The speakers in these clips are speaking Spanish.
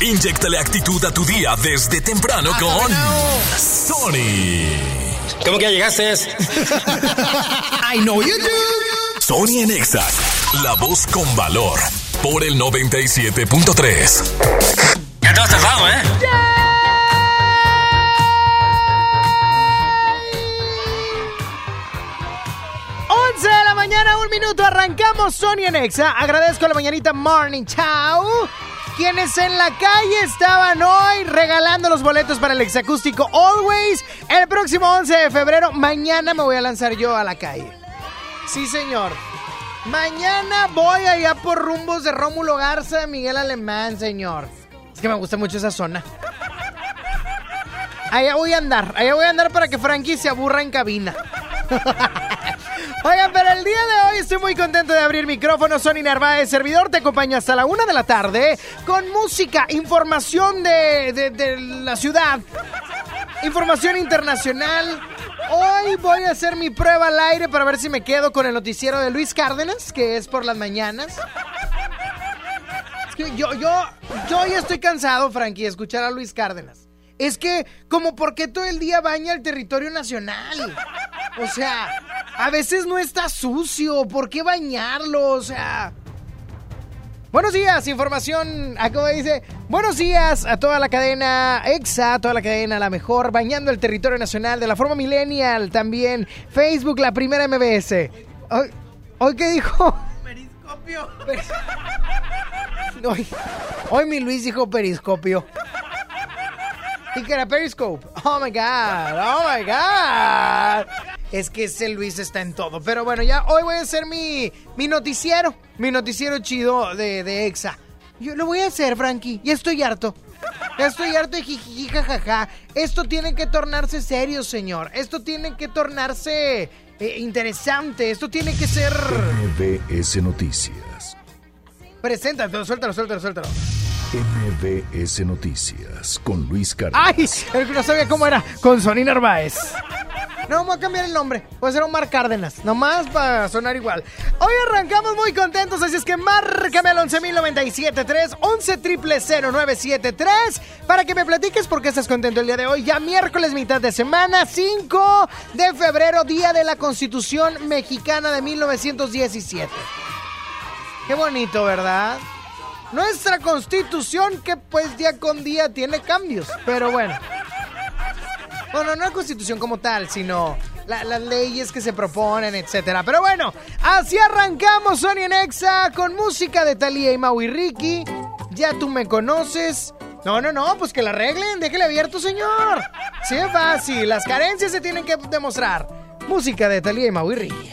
Inyectale actitud a tu día desde temprano con Sony. ¿Cómo que ya llegaste? I know you do. Sony en Exa, la voz con valor, por el 97.3. Ya te has tardado, ¿eh? ¡11 de la mañana, un minuto, arrancamos Sony en Exa. Agradezco la mañanita Morning Chao. Quienes en la calle estaban hoy regalando los boletos para el exacústico Always. El próximo 11 de febrero, mañana me voy a lanzar yo a la calle. Sí, señor. Mañana voy allá por rumbos de Rómulo Garza, Miguel Alemán, señor. Es que me gusta mucho esa zona. Allá voy a andar, allá voy a andar para que Frankie se aburra en cabina. Oigan, pero el día de hoy estoy muy contento de abrir micrófono. Sony Narváez, servidor, te acompaño hasta la una de la tarde con música, información de, de- la ciudad, información internacional. Hoy voy a hacer mi prueba al aire para ver si me quedo con el noticiero de Luis Cárdenas, que es por las mañanas. Yo, yo, yo ya estoy cansado, Frankie, de escuchar a Luis Cárdenas. Es que, como porque todo el día baña el territorio nacional. O sea, a veces no está sucio. ¿Por qué bañarlo? O sea. Buenos días, información, a como dice, buenos días a toda la cadena EXA, a toda la cadena La Mejor, bañando el territorio nacional de la forma millennial, también Facebook, la primera MBS. Hoy, ¿hoy qué dijo? Periscopio. Hoy, hoy mi Luis dijo periscopio. Y que era Periscope. Oh my God, oh my God. Es que ese Luis está en todo. Pero bueno, ya hoy voy a hacer mi, mi noticiero. Mi noticiero chido de, de EXA. Yo lo voy a hacer, Frankie. Ya estoy harto. Ya estoy harto de jijiji, jajaja. Esto tiene que tornarse serio, señor. Esto tiene que tornarse eh, interesante. Esto tiene que ser. MBS Noticias. Preséntate, suéltalo, suéltalo, suéltalo. MBS Noticias con Luis Cárdenas. ¡Ay! El que no sabía cómo era. Con Sony Narváez. No, vamos a cambiar el nombre. Voy a ser Omar Cárdenas. Nomás para sonar igual. Hoy arrancamos muy contentos, así es que márcame al 11.097.3, 11.000.973 para que me platiques por qué estás contento el día de hoy. Ya miércoles, mitad de semana, 5 de febrero, día de la Constitución Mexicana de 1917. Qué bonito, ¿verdad? Nuestra constitución que pues día con día tiene cambios, pero bueno. Bueno, no la constitución como tal, sino la- las leyes que se proponen, etcétera. Pero bueno, así arrancamos Sony en Exa con música de Talía y Mau y Ricky. Ya tú me conoces. No, no, no, pues que la arreglen, déjele abierto, señor. Sí es fácil, las carencias se tienen que demostrar. Música de Talía y Mau y Ricky.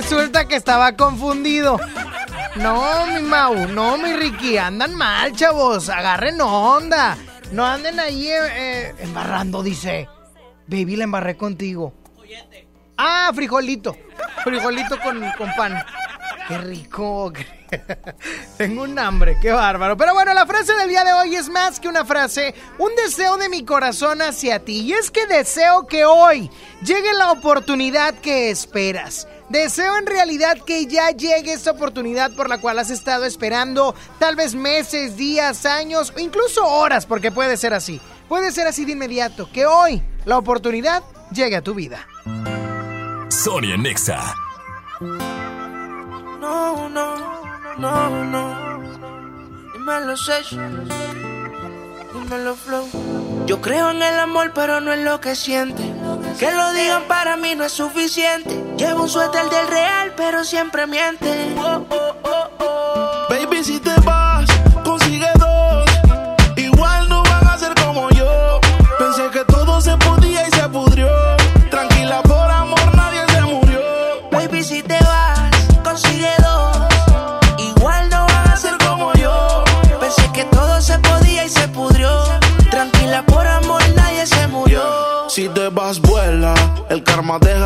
resulta que estaba confundido. No, mi Mau, no, mi Ricky, andan mal, chavos. Agarren onda. No anden ahí eh, eh, embarrando, dice. Baby, la embarré contigo. Ah, frijolito. Frijolito con, con pan. Qué rico. Tengo un hambre, qué bárbaro. Pero bueno, la frase del día de hoy es más que una frase, un deseo de mi corazón hacia ti. Y es que deseo que hoy llegue la oportunidad que esperas. Deseo en realidad que ya llegue esta oportunidad por la cual has estado esperando tal vez meses, días, años o incluso horas, porque puede ser así. Puede ser así de inmediato, que hoy la oportunidad llegue a tu vida. Sonia Nexa. No, no, no, no. Dímelo. Dímelo, Flow. Yo creo en el amor, pero no en lo que siente. Que lo digan para mí no es suficiente. Llevo un suéter del real, pero siempre miente. Oh, oh, oh, oh. Baby, si te vas,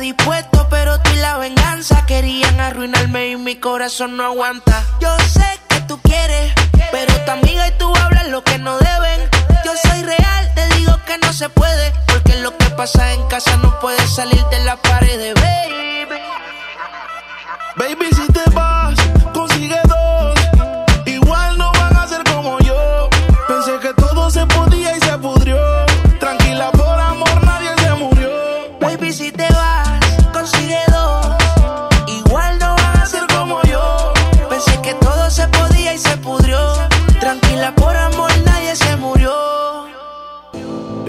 Dispuesto, pero tú y la venganza querían arruinarme y mi corazón no aguanta. Yo sé que tú quieres, pero tu amiga y tú hablan lo que no deben. Yo soy real, te digo que no se puede, porque lo que pasa en casa no puede salir de la pared, baby. Baby, si te vas, consigue dos.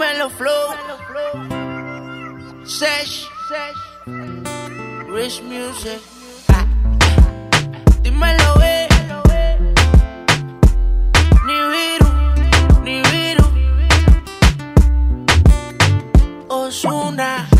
Oh, oh. Ozuna, dime Dímelo flow. Sesh. Rich music. Dímelo, eh. Ni viru, ni viru. Osuna.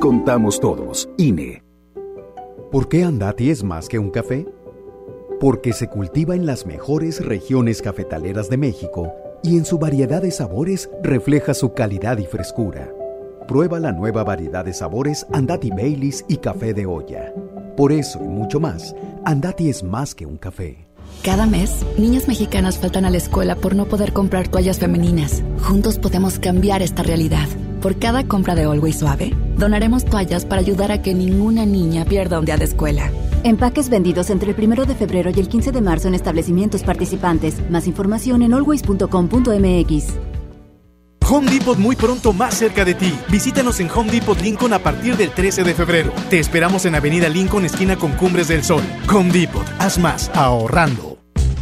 contamos todos. INE. ¿Por qué Andati es más que un café? Porque se cultiva en las mejores regiones cafetaleras de México y en su variedad de sabores refleja su calidad y frescura. Prueba la nueva variedad de sabores Andati Baileys y café de olla. Por eso y mucho más, Andati es más que un café. Cada mes, niñas mexicanas faltan a la escuela por no poder comprar toallas femeninas. Juntos podemos cambiar esta realidad. Por cada compra de Always Suave, donaremos toallas para ayudar a que ninguna niña pierda un día de escuela. Empaques vendidos entre el 1 de febrero y el 15 de marzo en establecimientos participantes. Más información en always.com.mx. Home Depot muy pronto más cerca de ti. Visítanos en Home Depot Lincoln a partir del 13 de febrero. Te esperamos en Avenida Lincoln, esquina con Cumbres del Sol. Home Depot, haz más ahorrando.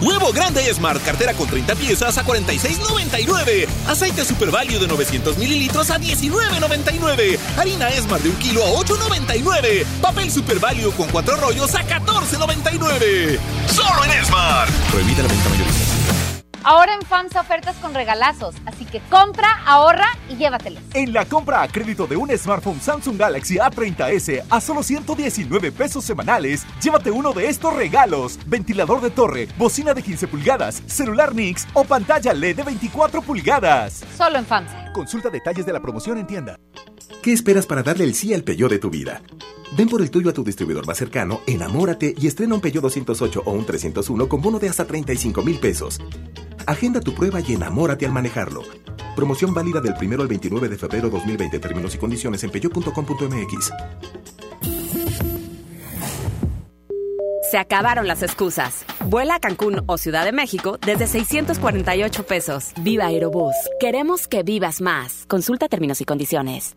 Huevo grande Smart, cartera con 30 piezas a 46.99. Aceite Super Value de 900 mililitros a 19.99. Harina Smart de un kilo a 8.99. Papel Super Value con cuatro rollos a 14.99. Solo en Smart. Prohibida la venta mayorista. Ahora en FAMSA ofertas con regalazos, así que compra, ahorra y llévatelos. En la compra a crédito de un smartphone Samsung Galaxy A30s a solo 119 pesos semanales, llévate uno de estos regalos: ventilador de torre, bocina de 15 pulgadas, celular Nix o pantalla LED de 24 pulgadas. Solo en FAMSA. Consulta detalles de la promoción en tienda. ¿Qué esperas para darle el sí al Peugeot de tu vida? Ven por el tuyo a tu distribuidor más cercano, enamórate y estrena un Peugeot 208 o un 301 con bono de hasta 35 mil pesos. Agenda tu prueba y enamórate al manejarlo. Promoción válida del 1 al 29 de febrero 2020. Términos y condiciones en peugeot.com.mx. Se acabaron las excusas. Vuela a Cancún o Ciudad de México desde 648 pesos. Viva Aerobús. Queremos que vivas más. Consulta términos y condiciones.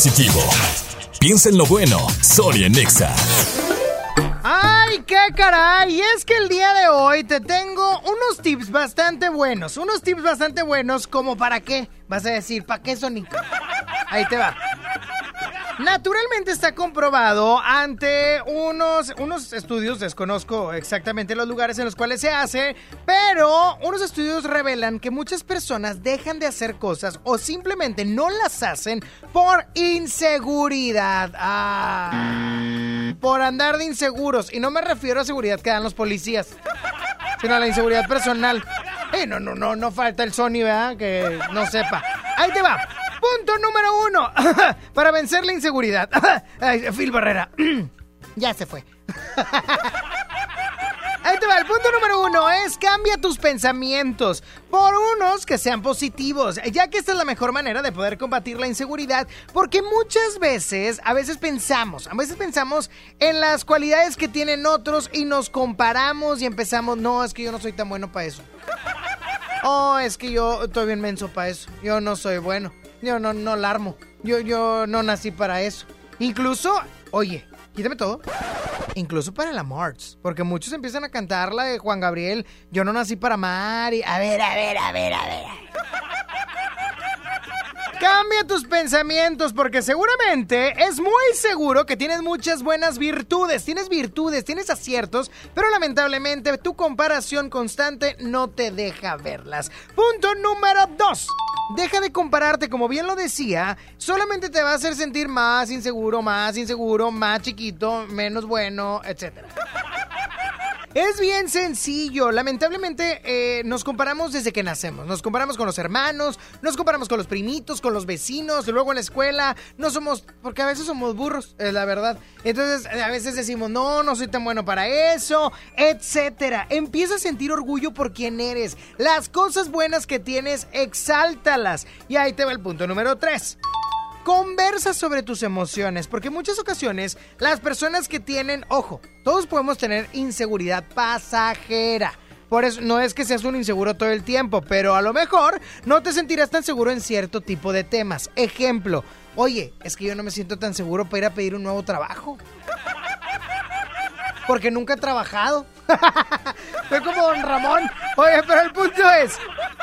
Positivo. Piensa en lo bueno. Sonia Nexa. ¡Ay, qué caray! Y es que el día de hoy te tengo unos tips bastante buenos. Unos tips bastante buenos como para qué. Vas a decir, ¿para qué, Sonic? Ahí te va. Naturalmente está comprobado ante unos, unos estudios, desconozco exactamente los lugares en los cuales se hace, pero unos estudios revelan que muchas personas dejan de hacer cosas o simplemente no las hacen por inseguridad. Ah, por andar de inseguros. Y no me refiero a seguridad que dan los policías, sino a la inseguridad personal. Eh, no, no, no, no falta el Sony, ¿verdad? Que no sepa. Ahí te va. Punto número uno. Para vencer la inseguridad. Phil Barrera. ya se fue. Ahí te va, el punto número uno es cambia tus pensamientos por unos que sean positivos, ya que esta es la mejor manera de poder combatir la inseguridad, porque muchas veces, a veces pensamos, a veces pensamos en las cualidades que tienen otros y nos comparamos y empezamos, no, es que yo no soy tan bueno para eso. Oh, es que yo estoy bien menso para eso. Yo no soy bueno. Yo no, no la armo. Yo, yo no nací para eso. Incluso, oye, quítame todo. Incluso para la March. Porque muchos empiezan a cantar la de Juan Gabriel. Yo no nací para amar. Y, a ver, a ver, a ver, a ver. Cambia tus pensamientos porque seguramente es muy seguro que tienes muchas buenas virtudes, tienes virtudes, tienes aciertos, pero lamentablemente tu comparación constante no te deja verlas. Punto número 2. Deja de compararte, como bien lo decía, solamente te va a hacer sentir más inseguro, más inseguro, más chiquito, menos bueno, etcétera. Es bien sencillo. Lamentablemente eh, nos comparamos desde que nacemos. Nos comparamos con los hermanos, nos comparamos con los primitos, con los vecinos, luego en la escuela. No somos, porque a veces somos burros, es la verdad. Entonces a veces decimos, no, no soy tan bueno para eso, etcétera. Empieza a sentir orgullo por quien eres. Las cosas buenas que tienes, exáltalas. Y ahí te va el punto número 3. Conversa sobre tus emociones, porque en muchas ocasiones las personas que tienen, ojo, todos podemos tener inseguridad pasajera. Por eso no es que seas un inseguro todo el tiempo, pero a lo mejor no te sentirás tan seguro en cierto tipo de temas. Ejemplo, oye, es que yo no me siento tan seguro para ir a pedir un nuevo trabajo. Porque nunca he trabajado. Soy como don Ramón. Oye, pero el punto es,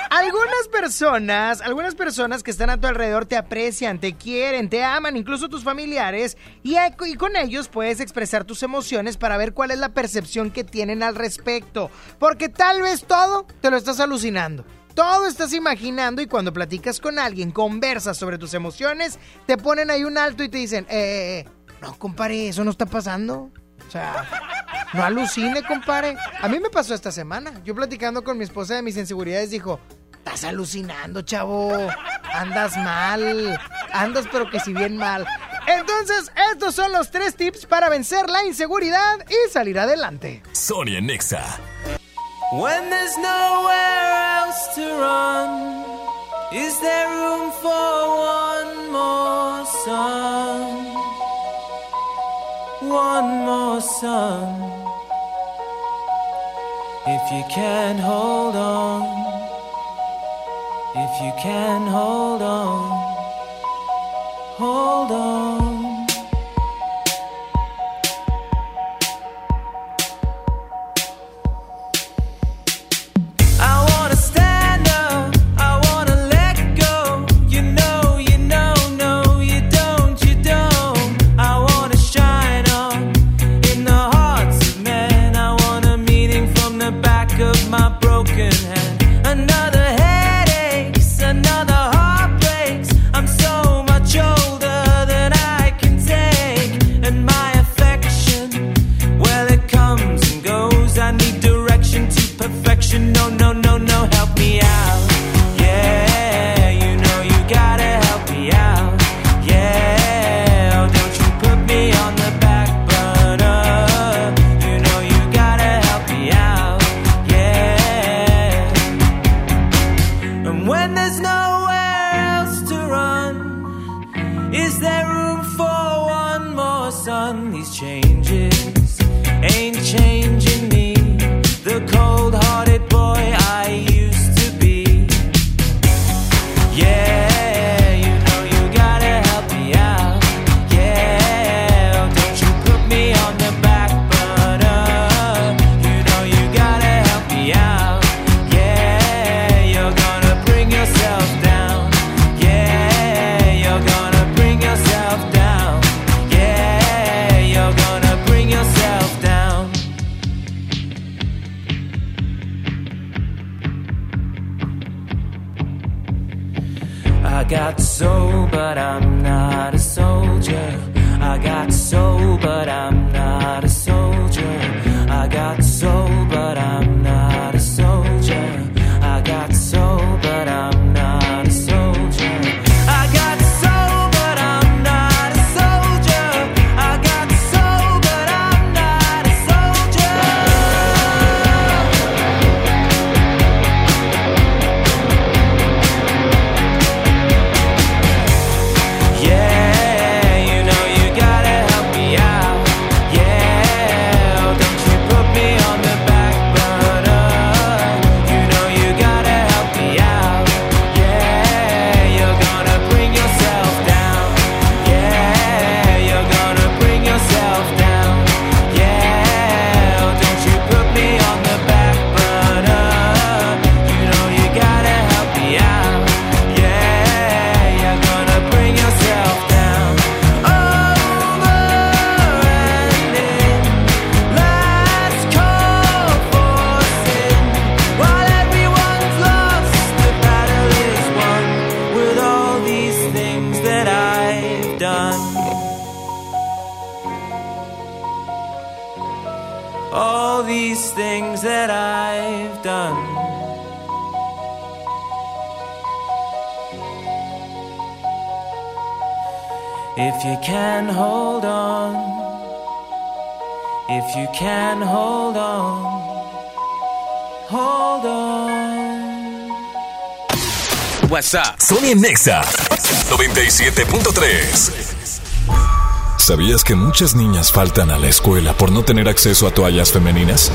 algunas personas, algunas personas que están a tu alrededor te aprecian, te quieren, te aman, incluso tus familiares, y, y con ellos puedes expresar tus emociones para ver cuál es la percepción que tienen al respecto. Porque tal vez todo te lo estás alucinando. Todo estás imaginando y cuando platicas con alguien, conversas sobre tus emociones, te ponen ahí un alto y te dicen, eh, eh, eh, no, compadre, eso no está pasando. O sea, no alucine, compadre. A mí me pasó esta semana. Yo platicando con mi esposa de mis inseguridades dijo, estás alucinando, chavo. Andas mal. Andas pero que si bien mal. Entonces, estos son los tres tips para vencer la inseguridad y salir adelante. Sonia Nexa. When there's nowhere else to run, is there room for one more sun? One more sun. If you can hold on, if you can hold on, hold on. But I'm not a soldier. I got soul, but I'm WhatsApp. Sonia Nexa 97.3. ¿Sabías que muchas niñas faltan a la escuela por no tener acceso a toallas femeninas?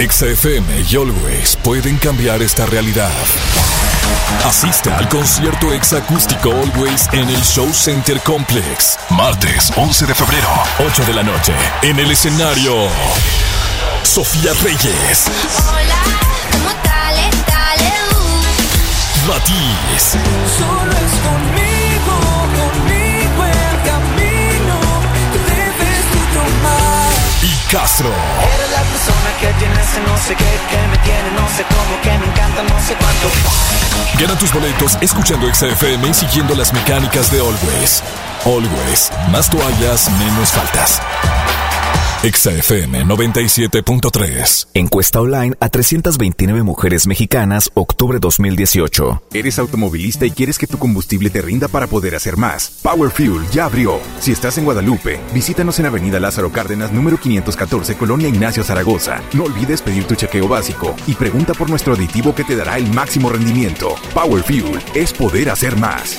XFM y Always pueden cambiar esta realidad. Asista al concierto exacústico Always en el Show Center Complex. Martes 11 de febrero, 8 de la noche. En el escenario, Sofía Reyes. Matiz, Solo es conmigo, conmigo el camino. Debes tú tomar. y Castro. Eres la persona que tiene ese no sé qué, que me tiene no sé cómo, que me encanta no sé cuánto. Gana tus boletos escuchando XFM y siguiendo las mecánicas de Always. Always, más toallas, menos faltas. Exa FM 97.3. Encuesta online a 329 mujeres mexicanas, octubre 2018. ¿Eres automovilista y quieres que tu combustible te rinda para poder hacer más? Power Fuel ya abrió. Si estás en Guadalupe, visítanos en Avenida Lázaro Cárdenas, número 514, Colonia Ignacio Zaragoza. No olvides pedir tu chequeo básico y pregunta por nuestro aditivo que te dará el máximo rendimiento. Power Fuel es poder hacer más.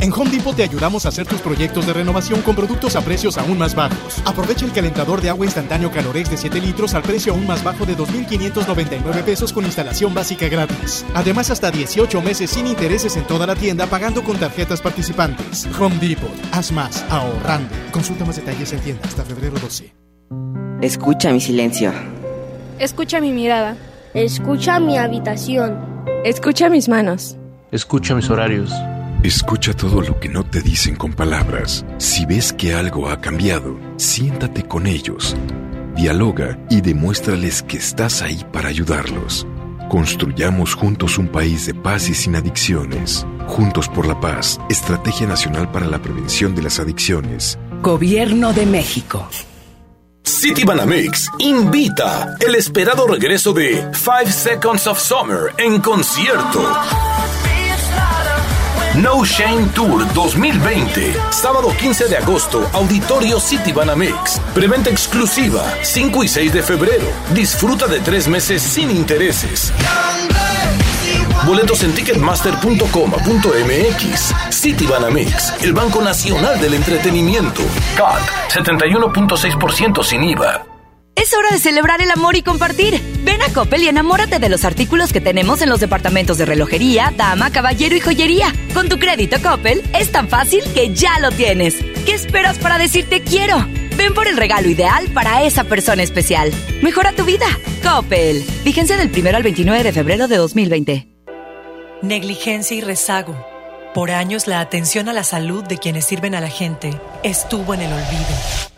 En Home Depot te ayudamos a hacer tus proyectos de renovación con productos a precios aún más bajos. Aprovecha el calentador de agua instantáneo Calorex de 7 litros al precio aún más bajo de 2.599 pesos con instalación básica gratis. Además, hasta 18 meses sin intereses en toda la tienda pagando con tarjetas participantes. Home Depot. Haz más ahorrando. Consulta más detalles en tienda hasta febrero 12. Escucha mi silencio. Escucha mi mirada. Escucha mi habitación. Escucha mis manos. Escucha mis horarios. Escucha todo lo que no te dicen con palabras. Si ves que algo ha cambiado, siéntate con ellos. Dialoga y demuéstrales que estás ahí para ayudarlos. Construyamos juntos un país de paz y sin adicciones. Juntos por la paz, Estrategia Nacional para la Prevención de las Adicciones. Gobierno de México. City Banamex invita el esperado regreso de Five Seconds of Summer en concierto. No Shame Tour 2020. Sábado 15 de agosto, Auditorio City Banamex. Preventa exclusiva, 5 y 6 de febrero. Disfruta de tres meses sin intereses. Boletos en ticketmaster.com.mx. City Banamex, el Banco Nacional del Entretenimiento. CAT, 71.6% sin IVA. Es hora de celebrar el amor y compartir. Ven a Coppel y enamórate de los artículos que tenemos en los departamentos de relojería, dama, caballero y joyería. Con tu crédito Coppel es tan fácil que ya lo tienes. ¿Qué esperas para decirte quiero? Ven por el regalo ideal para esa persona especial. Mejora tu vida. Coppel. Vigencia del 1 al 29 de febrero de 2020. Negligencia y rezago. Por años la atención a la salud de quienes sirven a la gente estuvo en el olvido.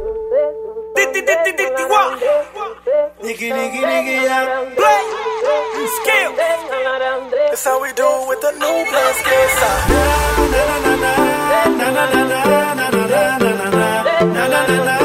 Nigga, nigga, nigga, yeah. Play. Skill. That's how we do it with the new plus kids. Na na na na na na na na na na na na na na na na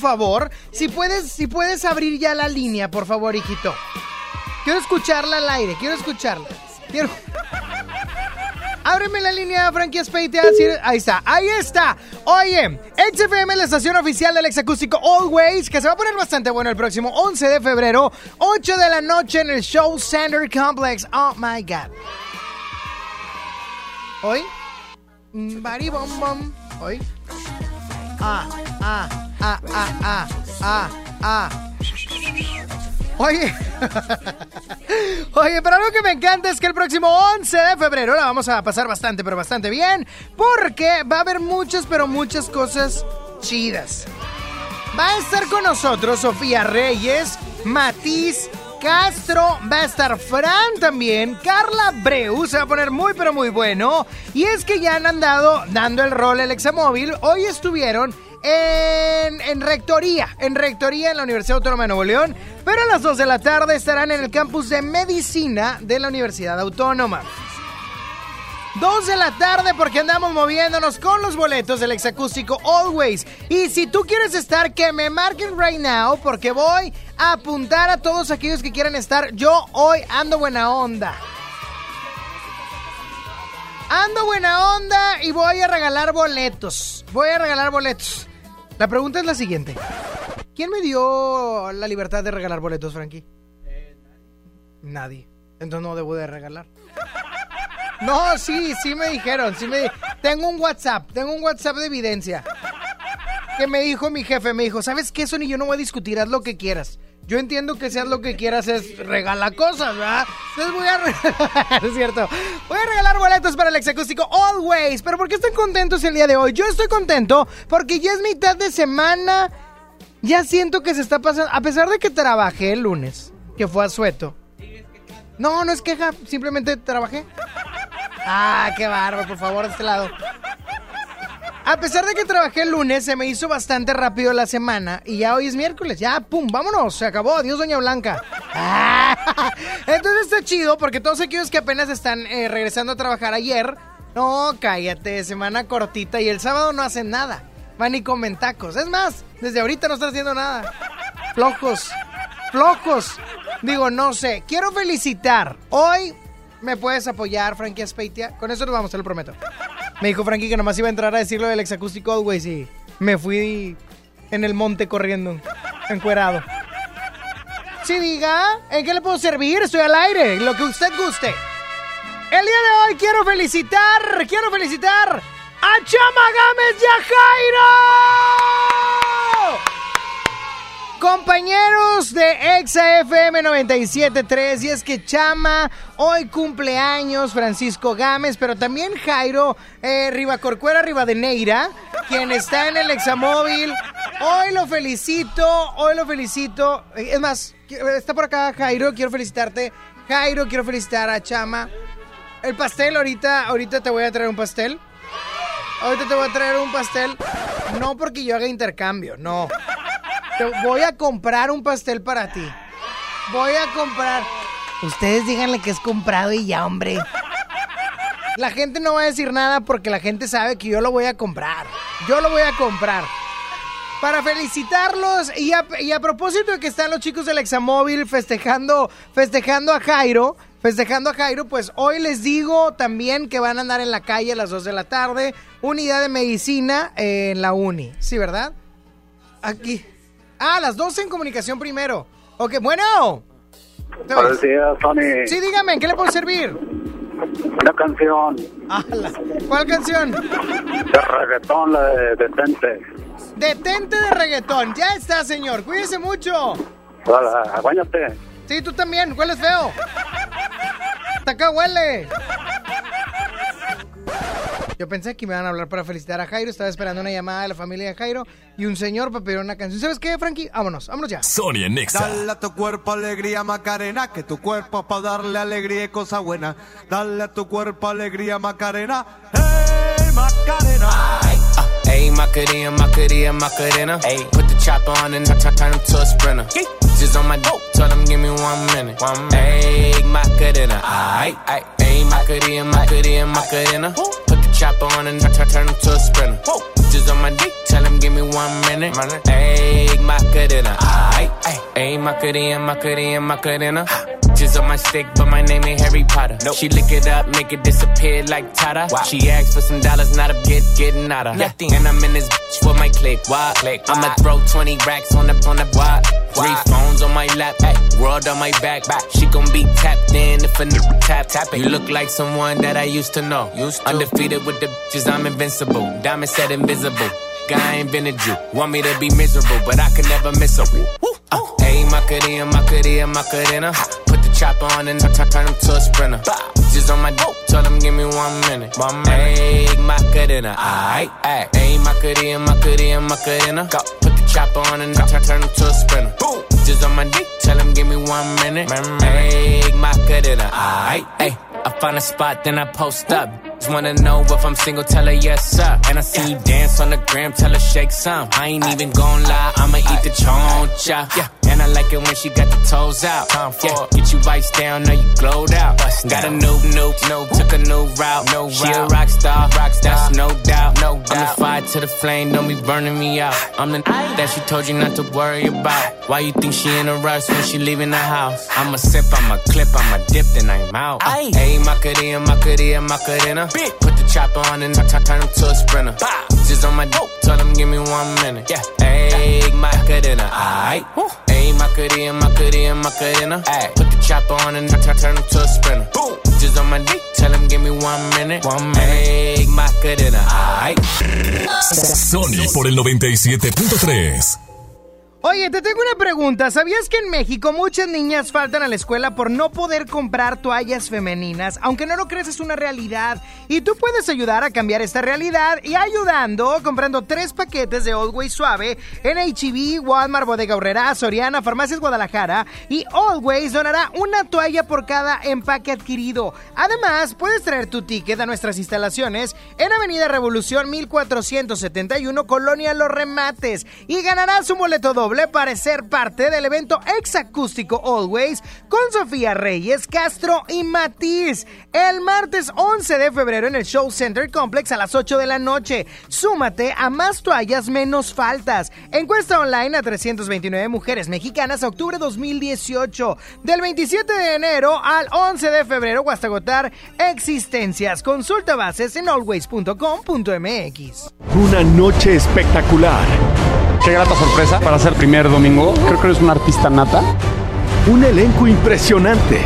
favor. Si puedes, si puedes abrir ya la línea, por favor, hijito. Quiero escucharla al aire, quiero escucharla. Quiero... Ábreme la línea, Frankie Aspeitia. Sí, Ahí está, ahí está. Oye, XFM, la estación oficial del exacústico Always, que se va a poner bastante bueno el próximo 11 de febrero, 8 de la noche en el Show Center Complex. Oh my God. Hoy, mm, bari bom bom. Hoy. Ah, ah, ah, ah, ah, ah, ah. Oye, oye, pero algo que me encanta es que el próximo 11 de febrero la vamos a pasar bastante, pero bastante bien, porque va a haber muchas, pero muchas cosas chidas. Va a estar con nosotros Sofía Reyes, Matiz Castro, va a estar Fran también, Carla Breu, se va a poner muy pero muy bueno. Y es que ya han andado dando el rol el examóvil, hoy estuvieron en, en Rectoría, en Rectoría en la Universidad Autónoma de Nuevo León, pero a las 2 de la tarde estarán en el campus de Medicina de la Universidad Autónoma. 2 de la tarde porque andamos moviéndonos con los boletos del exacústico Always. Y si tú quieres estar, que me marquen right now porque voy apuntar a todos aquellos que quieran estar. Yo hoy ando buena onda. Ando buena onda y voy a regalar boletos. Voy a regalar boletos. La pregunta es la siguiente. ¿Quién me dio la libertad de regalar boletos, Frankie? Nadie. Entonces no debo de regalar. No, sí, sí me dijeron, sí me Tengo un WhatsApp, tengo un WhatsApp de evidencia. Que me dijo mi jefe, me dijo, ¿sabes qué, Sony? Yo no voy a discutir, haz lo que quieras. Yo entiendo que seas lo que quieras es regala cosas, ¿verdad? Entonces voy a regalar, es cierto. Voy a regalar boletos para el exacústico Always. Pero ¿por qué están contentos el día de hoy? Yo estoy contento porque ya es mitad de semana. Ya siento que se está pasando. A pesar de que trabajé el lunes, que fue a sueto. No, no es queja, simplemente trabajé. Ah, qué bárbaro, por favor, de este lado. A pesar de que trabajé el lunes, se me hizo bastante rápido la semana y ya hoy es miércoles. Ya, pum, vámonos, se acabó. Adiós, Doña Blanca. Entonces está chido porque todos aquellos que apenas están eh, regresando a trabajar ayer, no, cállate, semana cortita y el sábado no hacen nada. Van y comen tacos. Es más, desde ahorita no están haciendo nada. Flojos, flojos. Digo, no sé. Quiero felicitar. Hoy me puedes apoyar, Frankie Aspeitia. Con eso nos vamos, te lo prometo. Me dijo Frankie que nomás iba a entrar a decirlo del exacústico Always y me fui en el monte corriendo, encuerado. Sí, diga, ¿en qué le puedo servir? Estoy al aire, lo que usted guste. El día de hoy quiero felicitar, quiero felicitar a Chama Gámez y a Jairo. Compañeros de Exa FM 97.3, y es que Chama hoy cumpleaños, Francisco Gámez, pero también Jairo eh, Rivacorcuera Rivadeneira, quien está en el Examóvil. Hoy lo felicito, hoy lo felicito. Eh, Es más, está por acá Jairo, quiero felicitarte. Jairo, quiero felicitar a Chama. El pastel, ahorita, ahorita te voy a traer un pastel. Ahorita te voy a traer un pastel. No porque yo haga intercambio, no. Voy a comprar un pastel para ti. Voy a comprar. Ustedes díganle que es comprado y ya, hombre. La gente no va a decir nada porque la gente sabe que yo lo voy a comprar. Yo lo voy a comprar. Para felicitarlos y a, y a propósito de que están los chicos del Examóvil festejando, festejando a Jairo, festejando a Jairo, pues hoy les digo también que van a andar en la calle a las 2 de la tarde, unidad de medicina eh, en la uni. ¿Sí, verdad? Aquí. Ah, las 12 en comunicación primero. Ok, bueno. Buenos días, Tony. Sí, dígame, ¿en qué le puedo servir? Una canción Ala, ¿Cuál canción? de reggaetón, la de Detente. Detente de reggaetón. Ya está, señor. Cuídese mucho. Hola, Bañate. Sí, tú también. Hueles feo. Hasta acá huele. Yo pensé que me iban a hablar para felicitar a Jairo. Estaba esperando una llamada de la familia de Jairo y un señor para pedir una canción. ¿Sabes qué, Frankie? Vámonos, vámonos ya. Sonia Nexa. Dale a tu cuerpo alegría, Macarena, que tu cuerpo es para darle alegría y cosa buena. Dale a tu cuerpo alegría, Macarena. ¡Hey, Macarena! Ayy, Macarena, Macarena, Macarena. Ayy, put the chopper on and turn, turn him to a sprinter. Just on my dope, tell them give me one minute. One minute. Ayy, Macarena, aight, aight. Ayy, Macarena. Macarena, Macarena, chopper on and turn, turn him to a sprinter. Just on my dick, tell him give me one minute. Ayy, Macarena. Ayy, Macarena, Macarena, Macarena. Just on my stick, but my name ain't Harry Potter. She lick it up, make it disappear like Tata. She asked for some dollars, not a get getting out of. Nothing. And I'm in this bitch for my click. Why? click. I'ma throw 20 racks on the on the why? Three phones on my lap, ay, world on my back. She gon' be tapped in if a nigga tap tap it. You look like someone that I used to know. Used to. Undefeated with the bitches, I'm invincible. Diamond said invisible. Guy invented you. Want me to be miserable, but I can never miss a. Uh, hey, Macarena, Macarena, Macarena. Put the chopper on and turn, turn him to a sprinter. Just on my dope, tell him give me one minute. Minute. Hey, Macarena, uh, aight, aight. Hey, Macarena, Macarena, Macarena. Put the chopper on and turn, turn him to a sprinter. Boom. Just on my dick, tell him give me one minute. Hey, Macarena, uh, aight, ay. I find a spot, then I post up. Just wanna know if I'm single, tell her yes, sir. And I see you dance on the gram, tell her shake some. I ain't even gon' lie, I'ma eat the choncha. Yeah. I like it when she got the toes out. Time for Yeah. Get you vice down, now you glowed out. Bust Got a new, new, new, took a new route. No she a rock star, rock star, that's no doubt. No doubt. I'm the fire to the flame, don't be burning me out. I'm the that she told you not to worry about. Why you think she in a rush when she leaving the house? I'm a sip, I'm a clip, I'm a dip, then I'm out. Hey, Macarena, Macarena, Macarena. Put the chopper on and turn, turn him to a sprinter. Just on my dope, tell him give me one minute. Yeah, hey, Macarena, aight. Macarena, Macarena. Ay. Put the chopper on and turn, turn him to a sprinter. Boom. Just on my dick, tell him give me one minute. One minute. Hey, Macarena, aight. Sony por el 97.3. Oye, te tengo una pregunta. ¿Sabías que en México muchas niñas faltan a la escuela por no poder comprar toallas femeninas? Aunque no lo crees, es una realidad. Y tú puedes ayudar a cambiar esta realidad y ayudando comprando tres paquetes de Always Suave en HB, Walmart, Bodega Horrera, Soriana, Farmacias Guadalajara. Y Always donará una toalla por cada empaque adquirido. Además, puedes traer tu ticket a nuestras instalaciones en Avenida Revolución 1471, Colonia Los Remates. Y ganarás un boleto doble para ser parte del evento exacústico Always con Sofía Reyes, Castro y Matiz el martes 11 de febrero en el Show Center Complex a las 8 de la noche. Súmate a más toallas menos faltas. Encuesta online a 329 mujeres mexicanas a octubre 2018. Del 27 de enero al 11 de febrero o hasta agotar existencias. Consulta bases en always.com.mx. Una noche espectacular. Qué grata sorpresa para ser primer domingo. Creo que eres un artista nata. Un elenco impresionante.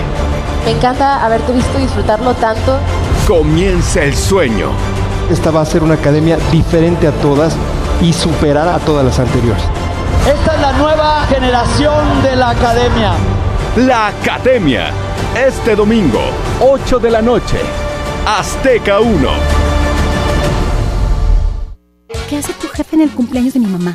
Me encanta haberte visto disfrutarlo tanto. Comienza el sueño. Esta va a ser una academia diferente a todas y superar a todas las anteriores. Esta es la nueva generación de la academia. La academia. Este domingo, 8 de la noche. Azteca 1. ¿Qué hace tu jefe en el cumpleaños de mi mamá?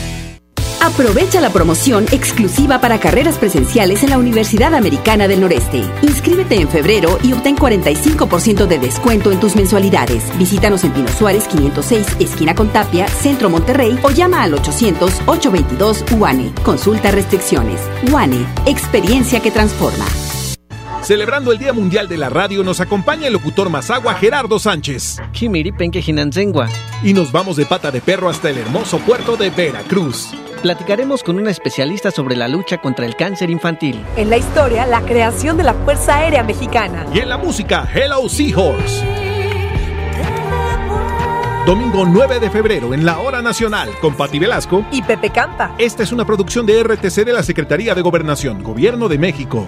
Aprovecha la promoción exclusiva para carreras presenciales en la Universidad Americana del Noreste. Inscríbete en febrero y obtén 45% de descuento en tus mensualidades. Visítanos en Pino Suárez 506, esquina con Tapia, Centro Monterrey o llama al 800-822 UANE. Consulta restricciones. UANE, experiencia que transforma. Celebrando el Día Mundial de la Radio, nos acompaña el locutor Mazagua Gerardo Sánchez. Y nos vamos de pata de perro hasta el hermoso puerto de Veracruz. Platicaremos con una especialista sobre la lucha contra el cáncer infantil. En la historia, la creación de la Fuerza Aérea Mexicana. Y en la música, Hello Seahorse. Domingo 9 de febrero en la Hora Nacional con Pati Velasco y Pepe Campa. Esta es una producción de RTC de la Secretaría de Gobernación, Gobierno de México.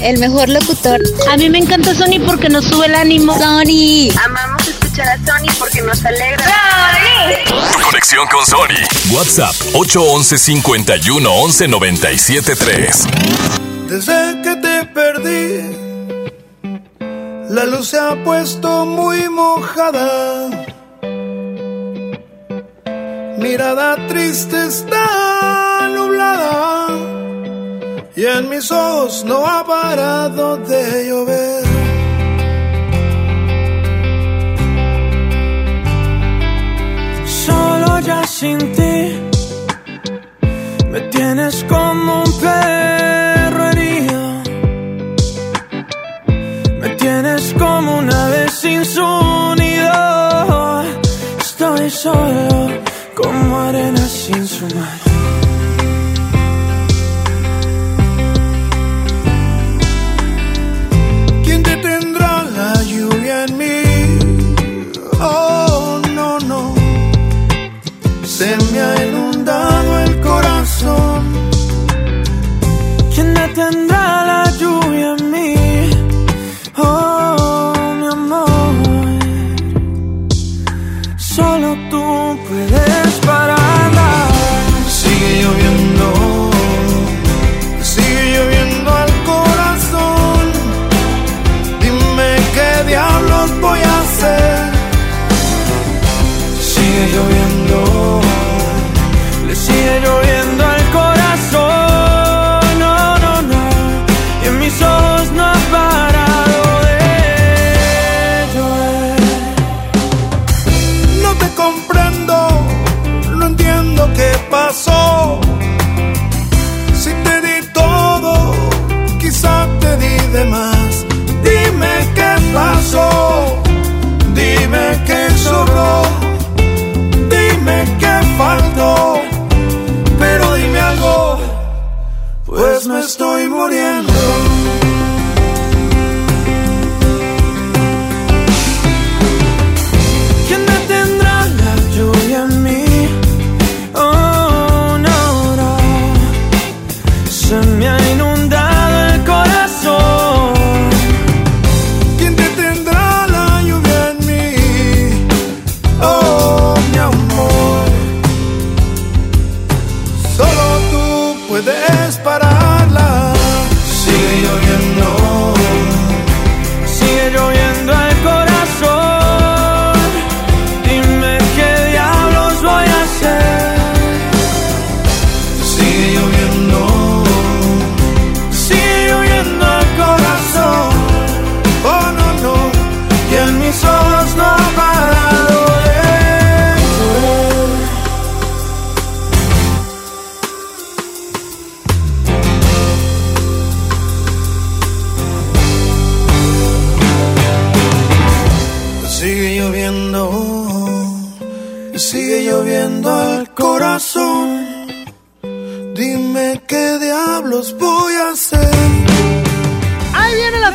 El mejor locutor. A mí me encanta Sony porque nos sube el ánimo. Sony. Amamos escuchar a Sony porque nos alegra. ¡Sony! Conexión con Sony. WhatsApp 811 51 11 97 3. Desde que te perdí, la luz se ha puesto muy mojada. Mirada triste está nublada y en mis ojos no ha parado de llover. Solo ya sin ti me tienes como un perro herido. Me tienes como una vez sin su nido. Estoy solo como arena sin su mar.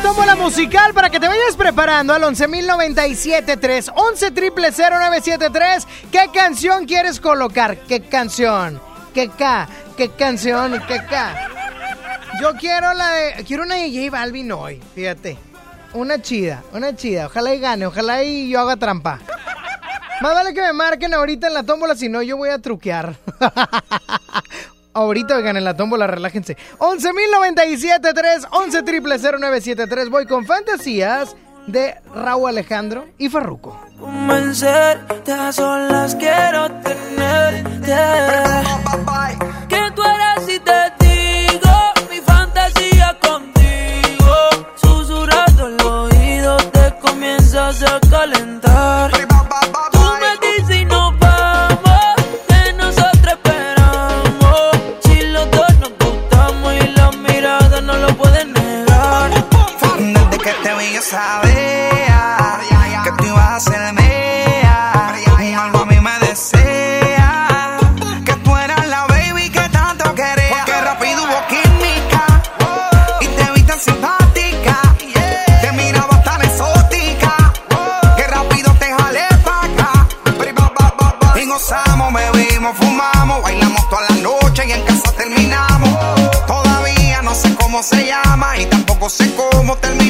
Tómbola musical para que te vayas preparando al 11.097.3, 11 triple 0973. ¿Qué canción quieres colocar? ¿Qué canción? ¿Qué K? ¿Qué canción? ¿Qué K? Yo quiero la de. Quiero una de J Balvin hoy, fíjate. Una chida, una chida. Ojalá y gane, ojalá y yo haga trampa. Más vale que me marquen ahorita en la tómbola, si no yo voy a truquear. Ahorita oigan en la tómbola, relájense. 11.097.3, 11 triple 0973. Voy con fantasías de Raúl Alejandro y Farruco. Convencerte a solas quiero tenerte. Que tú eres y te digo mi fantasía contigo. Susurrando el oído te comienzas a calentar. Se llama y tampoco sé cómo terminamos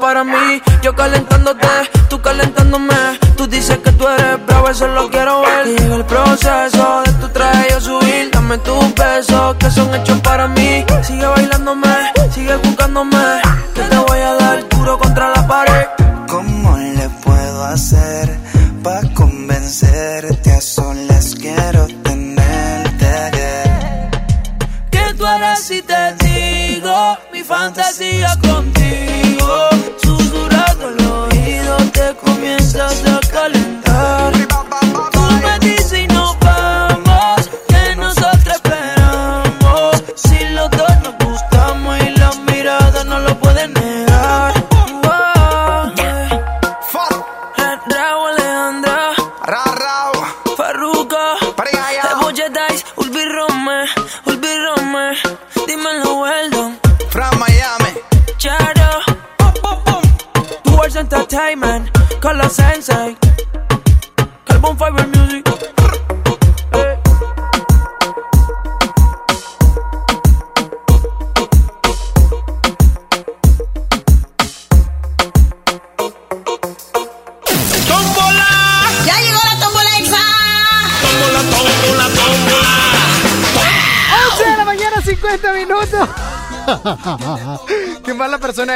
para mí. Yo calentándote, tú calentándome. Tú dices que tú eres bravo, eso lo quiero ver. En el proceso de tu traje a subir, dame tus besos que son hechos para mí. Sigue bailándome,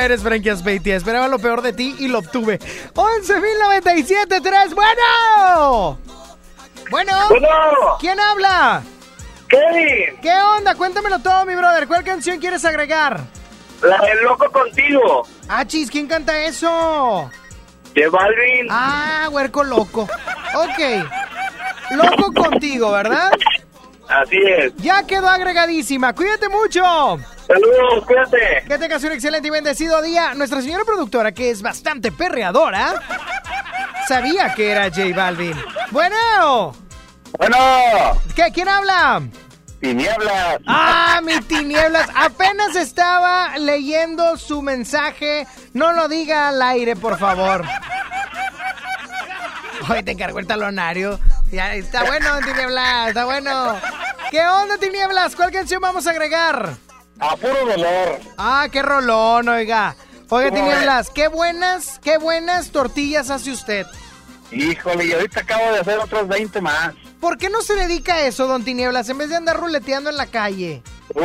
eres, Frankie Aspeiti. Esperaba lo peor de ti y lo obtuve. 11.097.3. Bueno. Bueno. Bueno. ¿Quién habla? Kevin. ¿Qué onda? Cuéntamelo todo, mi brother. ¿Cuál canción quieres agregar? La del loco contigo. Ah, chis, ¿quién canta eso? De Balvin. Ah, huerco loco. Ok. Loco contigo, ¿verdad? Así es. Ya quedó agregadísima. Cuídate mucho. Saludos, cuídate. Que tengas un excelente y bendecido día. Nuestra señora productora, que es bastante perreadora, sabía que era J Balvin. Bueno. Bueno. ¿Qué? ¿Quién habla? Tinieblas. Ah, mi tinieblas. Apenas estaba leyendo su mensaje. No lo diga al aire, por favor. Hoy te encargó el talonario. Ya, está bueno, tinieblas, está bueno. ¿Qué onda, tinieblas? ¿Cuál canción vamos a agregar? A puro dolor. Ah, qué rolón, oiga. Oiga, tinieblas, qué buenas, qué buenas tortillas hace usted. Híjole, y ahorita acabo de hacer otros 20 más. ¿Por qué no se dedica a eso, don Tinieblas, en vez de andar ruleteando en la calle? Uh,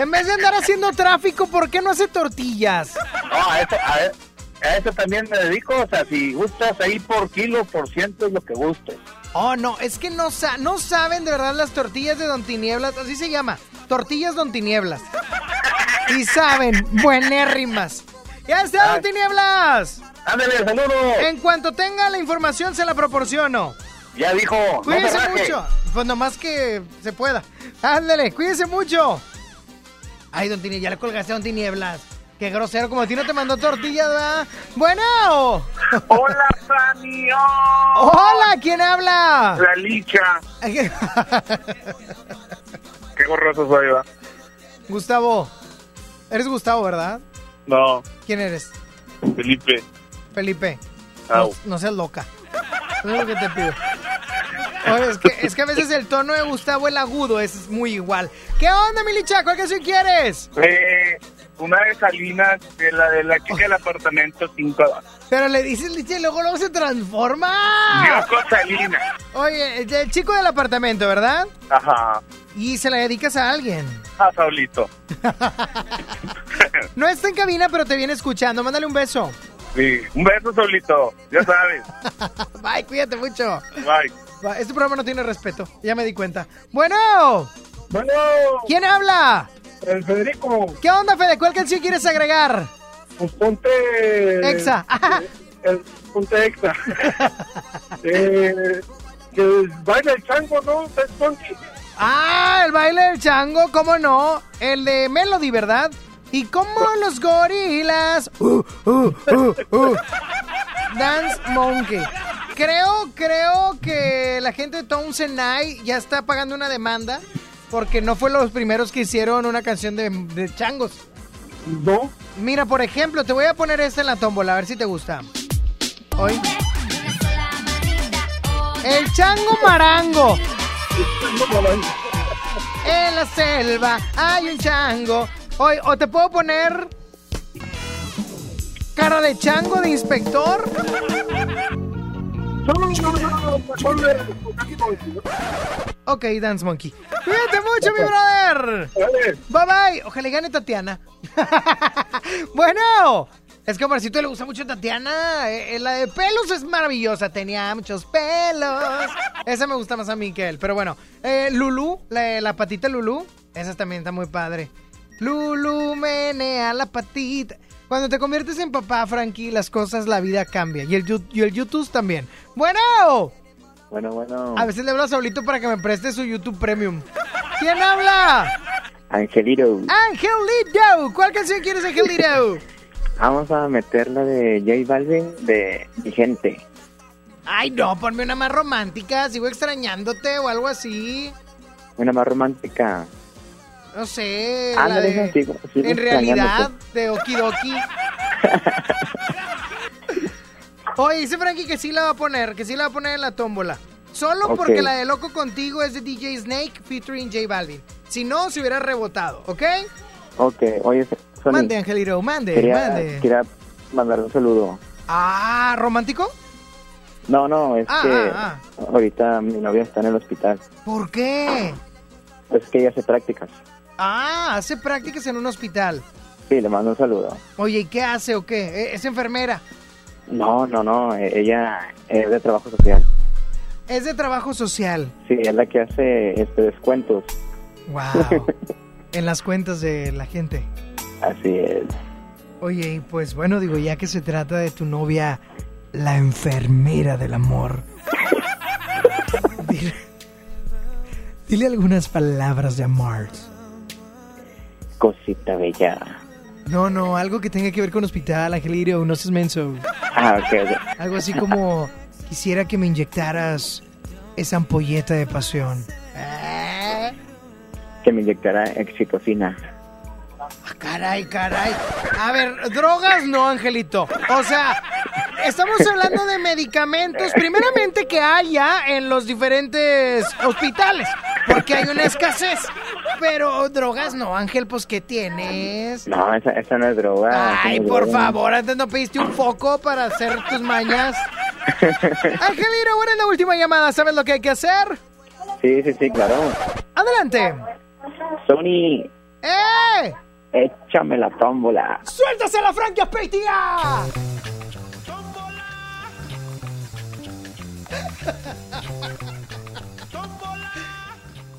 En vez de andar haciendo tráfico, ¿por qué no hace tortillas? no, a eso, a, e- a eso también me dedico. O sea, si gustas ahí por kilo, por ciento es lo que gustes. Oh, no, es que no, sa- no saben de verdad las tortillas de Don Tinieblas, así se llama, tortillas Don Tinieblas. Y saben, buenérrimas. ¡Ya está, Don Tinieblas! Ándale, saludos. En cuanto tenga la información, se la proporciono. Ya dijo. Cuídense mucho. Pues nomás que se pueda. Ándale, cuídense mucho. Ay, don Tinieblas, ya le colgaste a don Tinieblas. Qué grosero, como a ti no te mandó tortillas, ¿verdad? Bueno. Hola, Fanny. Hola, ¿quién habla? La licha. Qué gorroso soy, va. Gustavo. Eres Gustavo, ¿verdad? No, ¿Quién eres? Felipe. Felipe. No, no seas loca. Eso es lo que te pido. Oye, es que, es que a veces el tono de Gustavo, el agudo, es muy igual. ¿Qué onda, Milicha? ¿Cuál canción quieres? Eh, una de Salinas, de la de la chica del apartamento 5 Pero le dices Licha y luego luego se transforma. Dioco Salinas. Oye, el, el chico del apartamento, ¿verdad? Ajá. Y se la dedicas a alguien. A Saulito. No está en cabina, pero te viene escuchando. Mándale un beso. Sí. Un beso, Saulito. Ya sabes. Bye, cuídate mucho. Bye. Este programa no tiene respeto, ya me di cuenta. Bueno. Bueno. ¿Quién habla? El Federico. ¿Qué onda, Fede? ¿Cuál canción quieres agregar? Pues ponte. Exa. El, ponte Exa. eh, que baila el chango, ¿no? Ah, el baile del chango, ¿cómo no? El de Melody, ¿verdad? Y como los gorilas. Uh, uh, uh. Dance Monkey. Creo, creo que la gente de Townsend Night ya está pagando una demanda porque no fue los primeros que hicieron una canción de, de changos. No. Mira, por ejemplo, te voy a poner esta en la tómbola, a ver si te gusta. Hoy. El chango marango. En la selva hay un chango. Hoy, o te puedo poner cara de chango de inspector. Ok, Dance Monkey. Cuídate mucho, mi brother. Bye bye. Ojalá gane Tatiana. bueno. Es que a Marcito le gusta mucho Tatiana. Eh, eh, la de pelos es maravillosa. Tenía muchos pelos. Esa me gusta más a mí que él. Pero bueno. Eh, Lulu, la, la patita Lulu. Esa también está muy padre. Lulu menea la patita. Cuando te conviertes en papá, Frankie, las cosas, la vida cambia. Y el, y el YouTube también. Bueno. Bueno, bueno. A veces le hablo a Saulito para que me preste su YouTube Premium. ¿Quién habla? Angelito. Angelito. ¿Cuál canción quieres, Angelito? Vamos a meter la de J Balvin de Mi Gente. Ay, no, ponme una más romántica. Sigo extrañándote o algo así. Una más romántica. No sé. la Ándale, de- en realidad, de Okidoki. Oye, dice Frankie que sí la va a poner, que sí la va a poner en la tómbola. Solo porque la de Loco Contigo es de DJ Snake featuring J Balvin. Si no, se hubiera rebotado, ¿ok? Ok, oye, Sony, Mande, Angelito, mande, quería, mande. quería mandar un saludo. Ah, ¿romántico? No, no, es Ah, que ah, ahorita mi novia está en el hospital. ¿Por qué? Es que ella hace prácticas. Ah, hace prácticas en un hospital. Sí, le mando un saludo. Oye, ¿y qué hace o qué? ¿E- ¿Es enfermera? No, no, no, eh, ella es de trabajo social. Es de trabajo social. Sí, es la que hace este descuentos. Wow. en las cuentas de la gente. Así es. Oye, y pues bueno, digo, ya que se trata de tu novia, la enfermera del amor. dile, dile algunas palabras de amor. Cosita bella. No, no, algo que tenga que ver con hospital, Angelito, no seas menso. Ah, ok, ok. Algo así como, quisiera que me inyectaras esa ampolleta de pasión. Que me inyectará oxitocina. Caray, caray. A ver, drogas no, Angelito. O sea, estamos hablando de medicamentos, primeramente que haya en los diferentes hospitales, porque hay una escasez. Pero drogas no, Ángel, pues ¿qué tienes? No, esa, esa no es droga. Ay, no es por droga. favor, antes no pediste un foco para hacer tus mañas. Angelito, ¿cuál es la última llamada? ¿Sabes lo que hay que hacer? Sí, sí, sí, claro. Adelante. Sony, ¡Eh! échame la tómbola. ¡Suéltase la Frankie Aspeitia!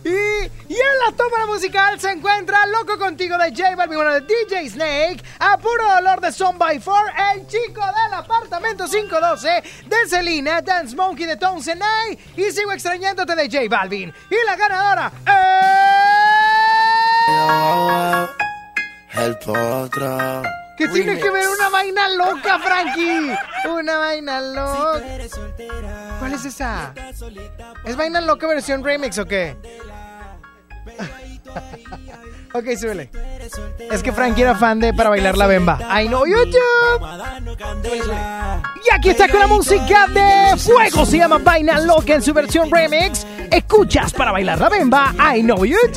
Y, y en la tómbola musical se encuentra Loco Contigo de J Balvin, bueno, de DJ Snake, A Puro Dolor de Son by Four, El Chico del Apartamento 512 de Selena, Dance Monkey de Night y Sigo Extrañándote de J Balvin. Y la ganadora es... para atrás. ¿Qué tiene que ver una vaina loca, Frankie? Una vaina loca. ¿Cuál es esa? ¿Es vaina loca versión remix o qué? ok, súbele. Es que Frankie era fan de Para Bailar la Bemba. I know YouTube. Y aquí está con la música de Fuego. Se llama Vaina Loca en su versión remix. Escuchas Para Bailar la Bemba. I know YouTube.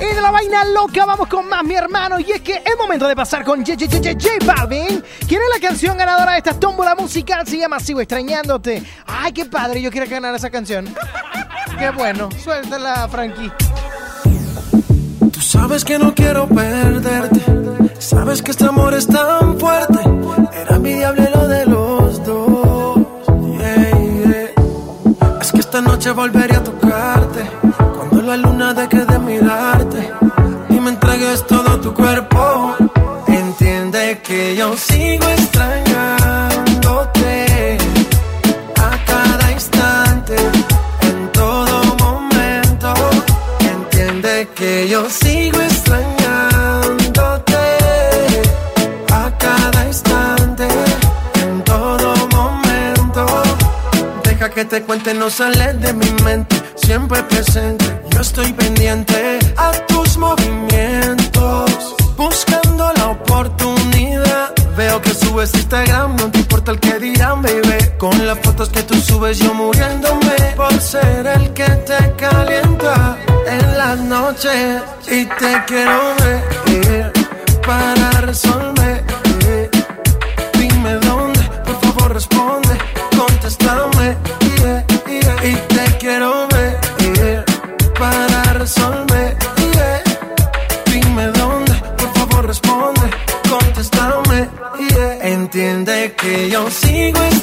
Y de la vaina loca vamos con más, mi hermano. Y es que es momento de pasar con J, J, J, J Balvin. ¿Quién es la canción ganadora de esta tómbola musical? Se llama Sigo extrañándote. Ay, qué padre, yo quiero ganar esa canción. Qué bueno, suéltala, Frankie. Tú sabes que no quiero perderte. Sabes que este amor es tan fuerte. Era envidiable lo de los dos. Yeah. Es que esta noche volveré a tocarte. Cuando la luna deje de mirarte y me entregues todo tu cuerpo. Entiende que yo sigo extrañándote a cada instante, en todo momento. Entiende que yo sigo extrañándote a cada instante, en todo momento. Deja que te cuente, no sale de mi mente, siempre presente. Estoy pendiente a tus movimientos, buscando la oportunidad. Veo que subes Instagram, no te importa el que dirán, baby. Con las fotos que tú subes, yo muriéndome por ser el que te calienta en las noches. Y te quiero ver para resolver. Yo sigo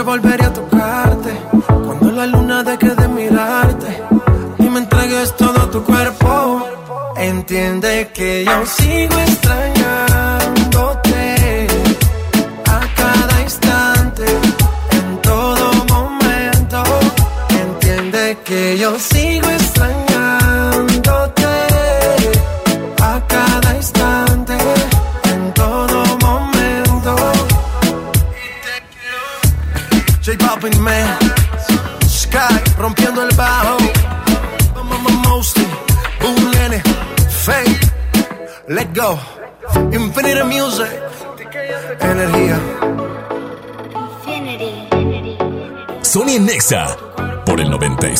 Es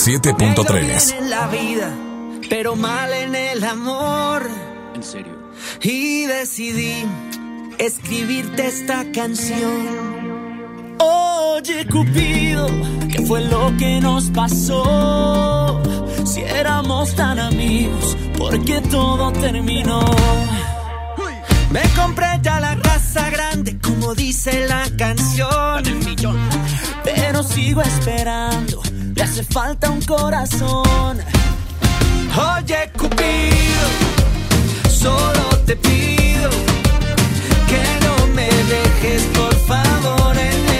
97.3. en la vida, pero mal en el amor. En serio. Y decidí escribirte esta canción. Oye, Cupido, ¿qué fue lo que nos pasó? Si éramos tan amigos, ¿por qué todo terminó? Me compré ya la casa grande, como dice la canción. Pero sigo esperando, le hace falta un corazón. Oye, Cupido, solo te pido que no me dejes, por favor, en el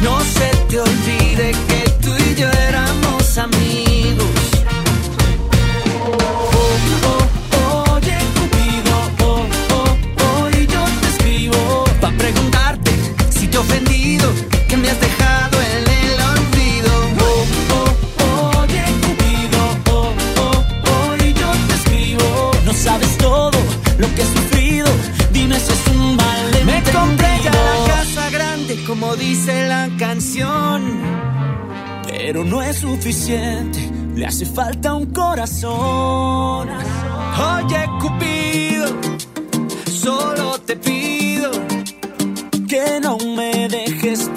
No se te olvide que dice la canción. Pero no es suficiente, le hace falta un corazón. Oye, Cupido, solo te pido que no me dejes,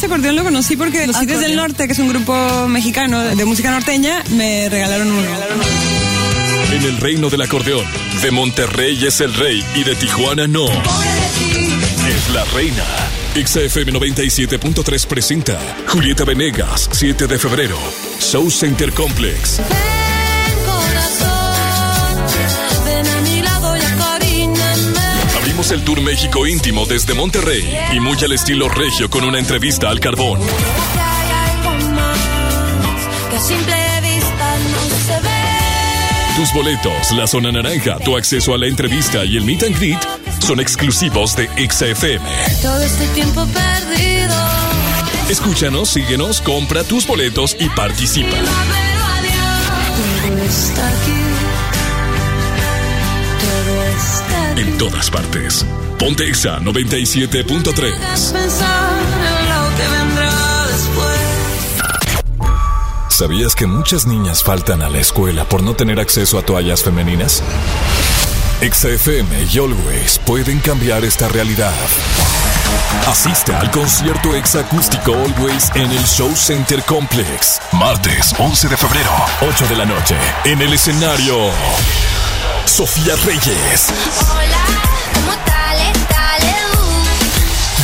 ese, acordeón lo conocí porque los Tigres del Norte, que es un grupo mexicano de música norteña, me regalaron uno. En el reino del acordeón, de Monterrey es el rey y de Tijuana no. Es la reina. XFM 97.3 presenta Julieta Venegas, 7 de febrero. Show Center Complex. El Tour México íntimo desde Monterrey y muy al estilo regio con una entrevista al carbón. Tus boletos, la zona naranja, tu acceso a la entrevista y el meet and greet son exclusivos de XFM. Todo este tiempo perdido. Escúchanos, síguenos, compra tus boletos y participa. Todo está aquí. En todas partes. Ponte Exa 97.3. Pensar en lo que vendrá después. ¿Sabías que muchas niñas faltan a la escuela por no tener acceso a toallas femeninas? XFM y Always pueden cambiar esta realidad. Asiste al concierto exacústico Always en el Show Center Complex. Martes 11 de febrero, 8 de la noche. En el escenario, Sofía Reyes, Hola, ¿cómo tal? Dale,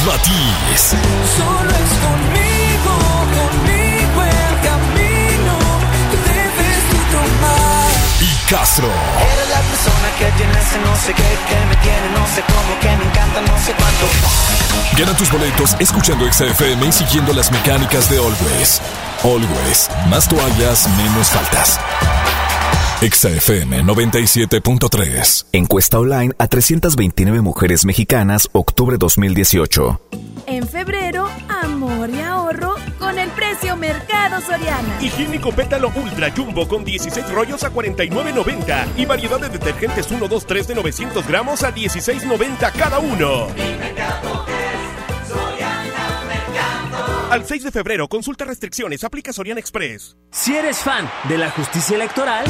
Matiz Solo es conmigo, conmigo el camino que debes tú tomar. y Castro. Eres la persona que tiene ese no sé qué, que me tiene no sé cómo, que me encanta no sé cuánto. Gana tus boletos escuchando XFM y siguiendo las mecánicas de Always. Always, más toallas, menos faltas. XFM 97.3. Encuesta online a 329 mujeres mexicanas, octubre 2018. En febrero, amor y ahorro con el precio Mercado Soriana. Higiénico Pétalo Ultra Jumbo con 16 rollos a 49.90 y variedad de detergentes 1, 2, 3 de 900 gramos a 16.90 cada uno. Al 6 de febrero, consulta restricciones, aplica Soriana Express. Si eres fan de la justicia electoral,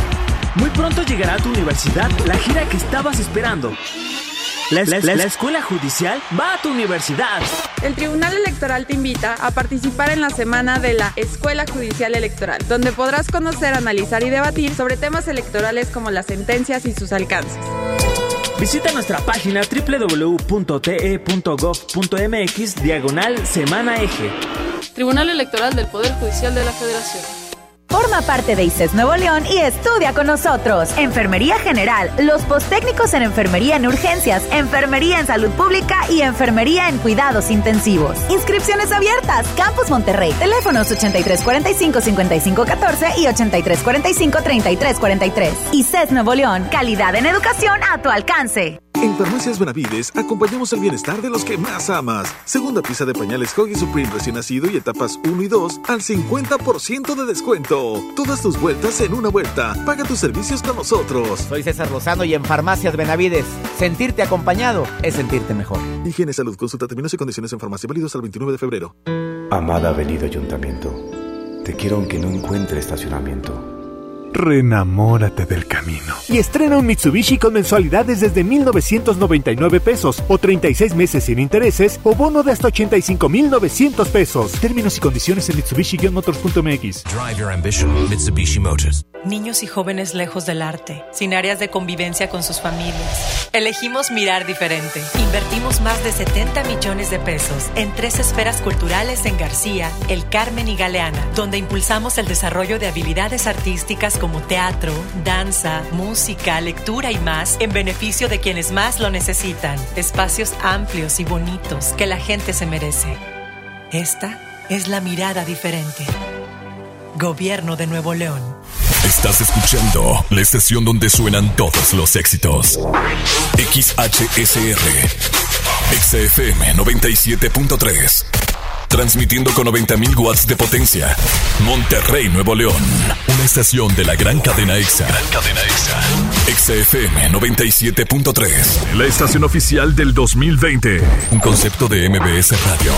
muy pronto llegará a tu universidad la gira que estabas esperando. La, la- la escuela judicial va a tu universidad. El Tribunal Electoral te invita a participar en la semana de la Escuela Judicial Electoral, donde podrás conocer, analizar y debatir sobre temas electorales como las sentencias y sus alcances. Visita nuestra página www.te.gov.mx diagonal semana eje. Tribunal Electoral del Poder Judicial de la Federación. Forma parte de ICES Nuevo León y estudia con nosotros. Enfermería General, los posttécnicos en Enfermería en Urgencias, Enfermería en Salud Pública y Enfermería en Cuidados Intensivos. Inscripciones abiertas. Campus Monterrey. Teléfonos 8345-5514 y 8345-3343. ICES Nuevo León. Calidad en educación a tu alcance. En Farmacias Benavides acompañamos el bienestar de los que más amas. Segunda pieza de pañales Huggy Supreme recién nacido y etapas 1 y 2 al 50% de descuento. Todas tus vueltas en una vuelta. Paga tus servicios con nosotros. Soy César Lozano y en Farmacias Benavides, sentirte acompañado es sentirte mejor. Higiene Salud, consulta términos y condiciones en farmacia válidos al 29 de febrero. Amada Avenida Ayuntamiento, te quiero aunque no encuentre estacionamiento. Renamórate del camino. Y estrena un Mitsubishi con mensualidades desde 1,999 pesos o 36 meses sin intereses o bono de hasta 85,900 pesos. Términos y condiciones en Mitsubishi-motors.mx. Drive your ambition, Mitsubishi Motors. Niños y jóvenes lejos del arte, sin áreas de convivencia con sus familias. Elegimos mirar diferente. Invertimos más de 70 millones de pesos en tres esferas culturales en García, El Carmen y Galeana, donde impulsamos el desarrollo de habilidades artísticas como teatro, danza, música, lectura y más en beneficio de quienes más lo necesitan. Espacios amplios y bonitos que la gente se merece. Esta es la mirada diferente. Gobierno de Nuevo León. Estás escuchando la estación donde suenan todos los éxitos. XHSR. XFM 97.3. Transmitiendo con 90.000 watts de potencia. Monterrey, Nuevo León. Una estación de la gran cadena EXA. Gran cadena EXA. XFM 97.3. La estación oficial del 2020. Un concepto de MBS Radio.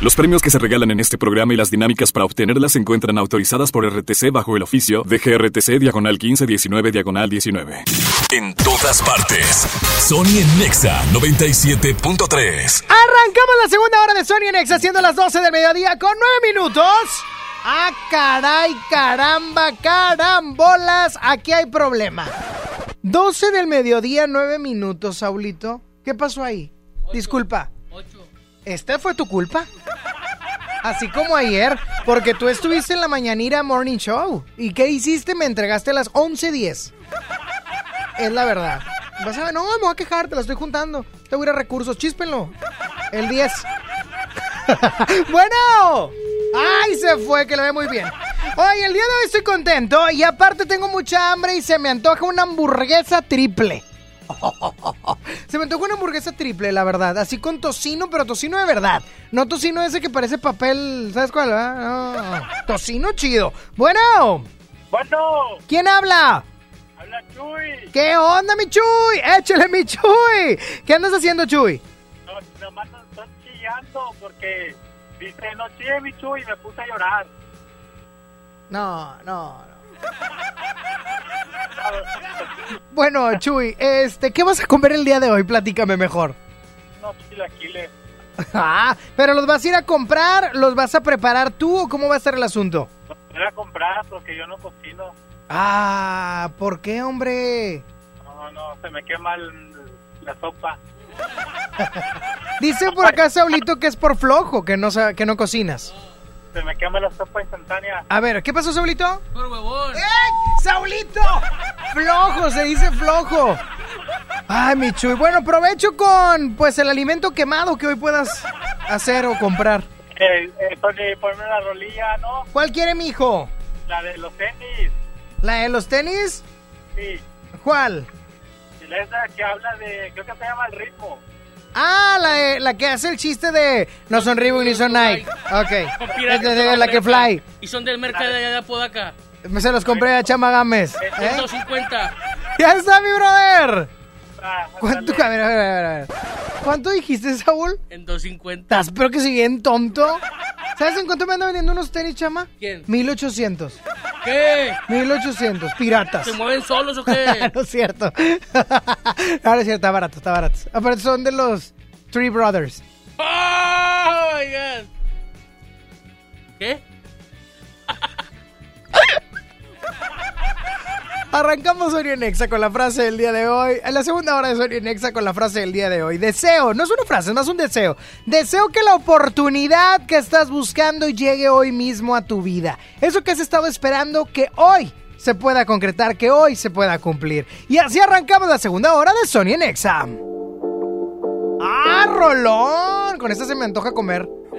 Los premios que se regalan en este programa y las dinámicas para obtenerlas se encuentran autorizadas por RTC bajo el oficio de GRTC Diagonal 1519 Diagonal 19. En todas partes. Sony en Nexa 97.3. Arrancamos la segunda hora de Sony en Nexa, siendo las 12 del mediodía con 9 minutos. ¡Ah, caray, caramba, carambolas! Aquí hay problema. 12 del mediodía, 9 minutos, Saulito. ¿Qué pasó ahí? Disculpa. ¿Esta fue tu culpa? Así como ayer, porque tú estuviste en la mañanera Morning Show. ¿Y qué hiciste? Me entregaste a las 11.10. Es la verdad. Vas a ver, no, me voy a quejar, te la estoy juntando. Te voy a ir a recursos, chíspenlo. El 10. bueno. ¡Ay, se fue! Que lo ve muy bien. Hoy, el día de hoy estoy contento y aparte tengo mucha hambre y se me antoja una hamburguesa triple. Se me antoja una hamburguesa triple, la verdad. Así con tocino, pero tocino de verdad. No tocino ese que parece papel. ¿Sabes cuál? No. Tocino chido. Bueno. Bueno. ¿Quién habla? Habla Chuy. ¿Qué onda, mi Chuy? Échale, mi Chuy. ¿Qué andas haciendo, Chuy? No, nomás estoy chillando porque dice, no chille, mi Chuy, y me puse a llorar. No, no, no. Bueno, Chuy, este, ¿qué vas a comer el día de hoy? Platícame mejor. No, chilaquiles. Ah, pero los vas a ir a comprar, los vas a preparar tú o cómo va a ser el asunto? Los voy a comprar porque yo no cocino. Ah, ¿por qué, hombre? No, no, se me quema el- la sopa. Dice por acá Saulito que es por flojo, que no, que no cocinas. Se me quema la sopa instantánea. A ver, ¿qué pasó, Saulito? ¡Por huevón! ¡Eh! ¡Saulito! ¡Flojo! Se dice flojo. Ay, mi Chuy. Bueno, provecho con, pues, el alimento quemado que hoy puedas hacer o comprar. Eh, eh, Tony, ponme la rolilla, ¿no? ¿Cuál quiere, mi hijo? La de los tenis. ¿La de los tenis? Sí. ¿Cuál? Esa que habla de, creo que se llama el ritmo. Ah, la, de- la que hace el chiste de no son Reebok ni son Nike. Ok. Es de- de la que fly. Y son del mercado de allá de Apodaca. Me se los compré a Chama Gámez. ¿Eh? 150. ¡Ya está, mi brother! ¿Cuánto, a ver, a ver, a ver. ¿Cuánto dijiste, Saúl? En 250. ¿Estás pero que si bien tonto? ¿Sabes en cuánto me anda vendiendo unos tenis, chama? ¿Quién? 1800. ¿Qué? 1800, piratas. ¿Se mueven solos o qué? no es cierto. no, no es cierto, está barato, está barato. Aparte son de los Three Brothers. ¡Oh, my God! ¿Qué? Arrancamos Sonia Nexa con la frase del día de hoy. La segunda hora de Sonia Nexa con la frase del día de hoy. Deseo, no es una frase, es más un deseo. Deseo que la oportunidad que estás buscando llegue hoy mismo a tu vida. Eso que has estado esperando que hoy se pueda concretar, que hoy se pueda cumplir. Y así arrancamos la segunda hora de Sonia Nexa. ¡Ah, Rolón! Con esta se me antoja comer.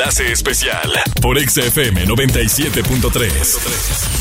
Enlace especial por XFM 97.3.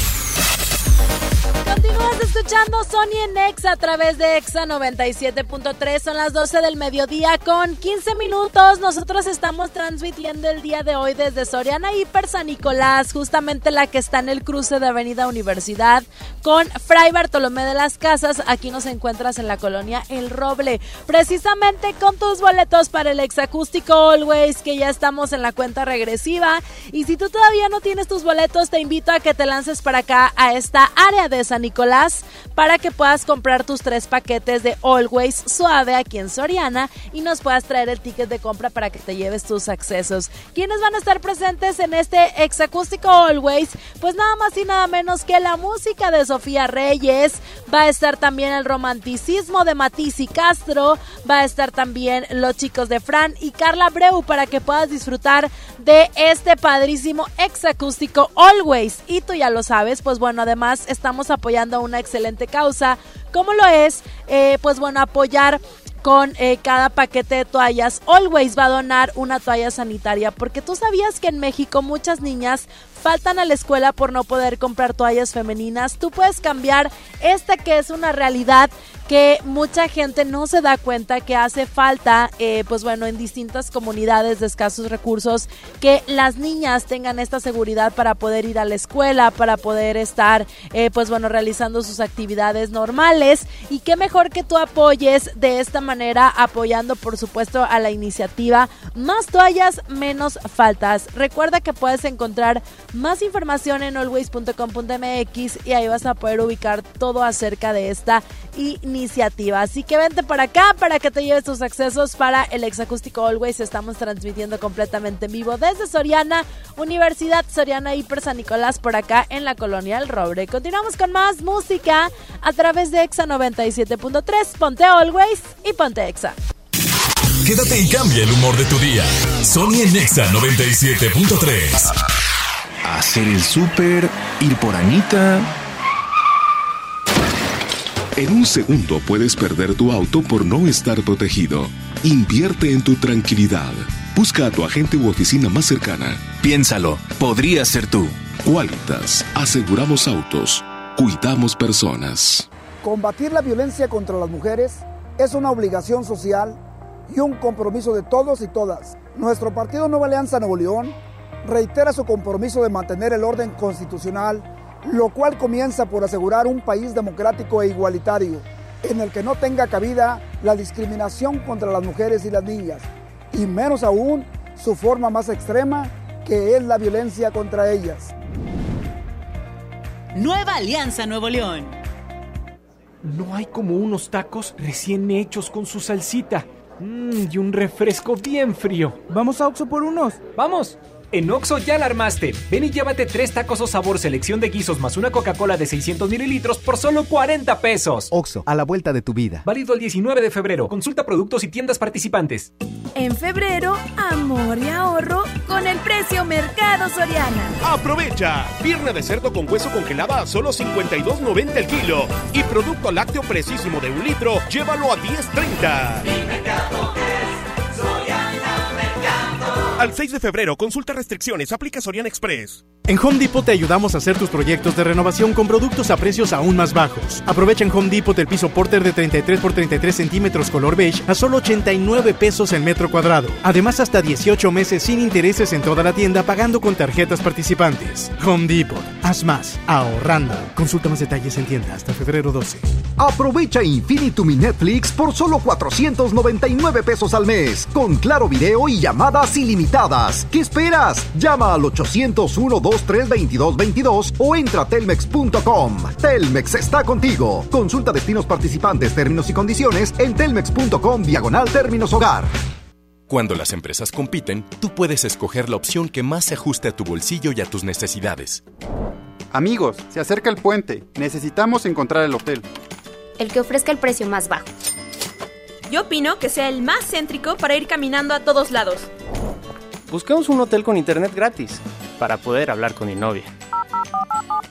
Escuchando Sony en Exa a través de Exa 97.3. Son las 12 del mediodía con 15 minutos. Nosotros estamos transmitiendo el día de hoy desde Soriana Hiper San Nicolás, justamente la que está en el cruce de Avenida Universidad con Fray Bartolomé de las Casas. Aquí nos encuentras en la colonia El Roble, precisamente con tus boletos para el exacústico Always, que ya estamos en la cuenta regresiva. Y si tú todavía no tienes tus boletos, te invito a que te lances para acá a esta área de San Nicolás para que puedas comprar tus tres paquetes de Always Suave aquí en Soriana y nos puedas traer el ticket de compra para que te lleves tus accesos. ¿Quiénes van a estar presentes en este exacústico Always? Pues nada más y nada menos que la música de Sofía Reyes, va a estar también el romanticismo de Matisse y Castro, va a estar también los chicos de Fran y Carla Breu para que puedas disfrutar de este padrísimo exacústico Always. Y tú ya lo sabes, pues bueno, además estamos apoyando una excelente causa, como lo es, eh, pues bueno, apoyar con eh, cada paquete de toallas. Always va a donar una toalla sanitaria porque tú sabías que en México muchas niñas faltan a la escuela por no poder comprar toallas femeninas. Tú puedes cambiar esta que es una realidad que mucha gente no se da cuenta que hace falta, eh, pues bueno, en distintas comunidades de escasos recursos, que las niñas tengan esta seguridad para poder ir a la escuela, para poder estar, eh, pues bueno, realizando sus actividades normales. Y qué mejor que tú apoyes de esta manera, apoyando por supuesto a la iniciativa Más toallas, menos faltas. Recuerda que puedes encontrar más información en always.com.mx y ahí vas a poder ubicar todo acerca de esta iniciativa. Así que vente para acá para que te lleves tus accesos para el exacústico Always. Estamos transmitiendo completamente en vivo desde Soriana, Universidad Soriana Hiper San Nicolás, por acá en la colonia El Robre. Continuamos con más música a través de Exa 97.3. Ponte Always y ponte Exa. Quédate y cambia el humor de tu día. Sony en Exa 97.3. Hacer el súper, ir por Anita. En un segundo puedes perder tu auto por no estar protegido. Invierte en tu tranquilidad. Busca a tu agente u oficina más cercana. Piénsalo, podría ser tú. Qualitas, aseguramos autos, cuidamos personas. Combatir la violencia contra las mujeres es una obligación social y un compromiso de todos y todas. Nuestro partido Nueva Alianza Nuevo León reitera su compromiso de mantener el orden constitucional, lo cual comienza por asegurar un país democrático e igualitario, en el que no tenga cabida la discriminación contra las mujeres y las niñas, y menos aún su forma más extrema, que es la violencia contra ellas. Nueva Alianza Nuevo León. No hay como unos tacos recién hechos con su salsita. Mm, y un refresco bien frío. Vamos a Oxo por unos. ¡Vamos! En Oxo ya la armaste. Ven y llévate tres tacos o sabor selección de guisos más una Coca-Cola de 600 mililitros por solo 40 pesos. Oxo, a la vuelta de tu vida. Válido el 19 de febrero. Consulta productos y tiendas participantes. En febrero, amor y ahorro con el precio Mercado Soriana. Aprovecha. Pierna de cerdo con hueso congelada a solo 52.90 el kilo. Y producto lácteo precisísimo de un litro, llévalo a 10.30. Al 6 de febrero, consulta restricciones, aplica Soriana Express. En Home Depot te ayudamos a hacer tus proyectos de renovación con productos a precios aún más bajos. Aprovecha en Home Depot el piso Porter de 33 por 33 centímetros color beige a solo 89 pesos el metro cuadrado. Además, hasta 18 meses sin intereses en toda la tienda pagando con tarjetas participantes. Home Depot. Haz más, ahorrando. Consulta más detalles en tienda hasta febrero 12. Aprovecha Infinitum y Netflix por solo 499 pesos al mes, con claro video y llamadas ilimitadas. ¿Qué esperas? Llama al 801 232222 o entra a telmex.com. Telmex está contigo. Consulta destinos participantes, términos y condiciones en telmex.com diagonal términos hogar. Cuando las empresas compiten, tú puedes escoger la opción que más se ajuste a tu bolsillo y a tus necesidades. Amigos, se acerca el puente. Necesitamos encontrar el hotel. El que ofrezca el precio más bajo. Yo opino que sea el más céntrico para ir caminando a todos lados. Buscamos un hotel con internet gratis para poder hablar con mi novia.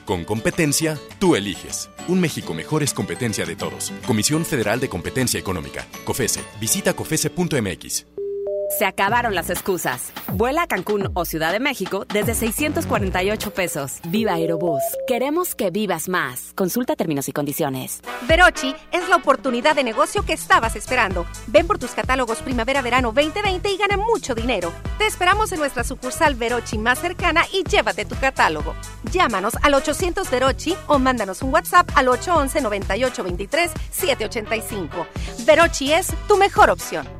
Con competencia, tú eliges. Un México mejor es competencia de todos. Comisión Federal de Competencia Económica. COFESE. Visita COFESE.mx. Se acabaron las excusas. Vuela a Cancún o Ciudad de México desde 648 pesos. Viva Aerobús. Queremos que vivas más. Consulta términos y condiciones. Verochi es la oportunidad de negocio que estabas esperando. Ven por tus catálogos Primavera-Verano 2020 y gana mucho dinero. Te esperamos en nuestra sucursal Verochi más cercana y llévate tu catálogo. Llámanos al 800 Verochi o mándanos un WhatsApp al 811 9823 785. Verochi es tu mejor opción.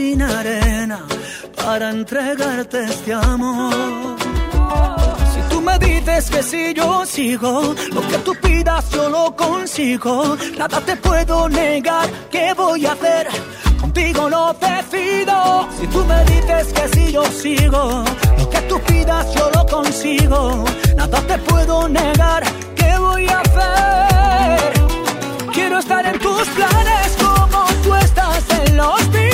sin arena para entregarte este amor. Si tú me dices que si yo sigo, lo que tú pidas yo lo consigo. Nada te puedo negar, ¿qué voy a hacer? Contigo lo decido. Si tú me dices que si yo sigo, lo que tú pidas yo lo consigo. Nada te puedo negar, ¿qué voy a hacer? Quiero estar en tus planes como tú estás en los míos.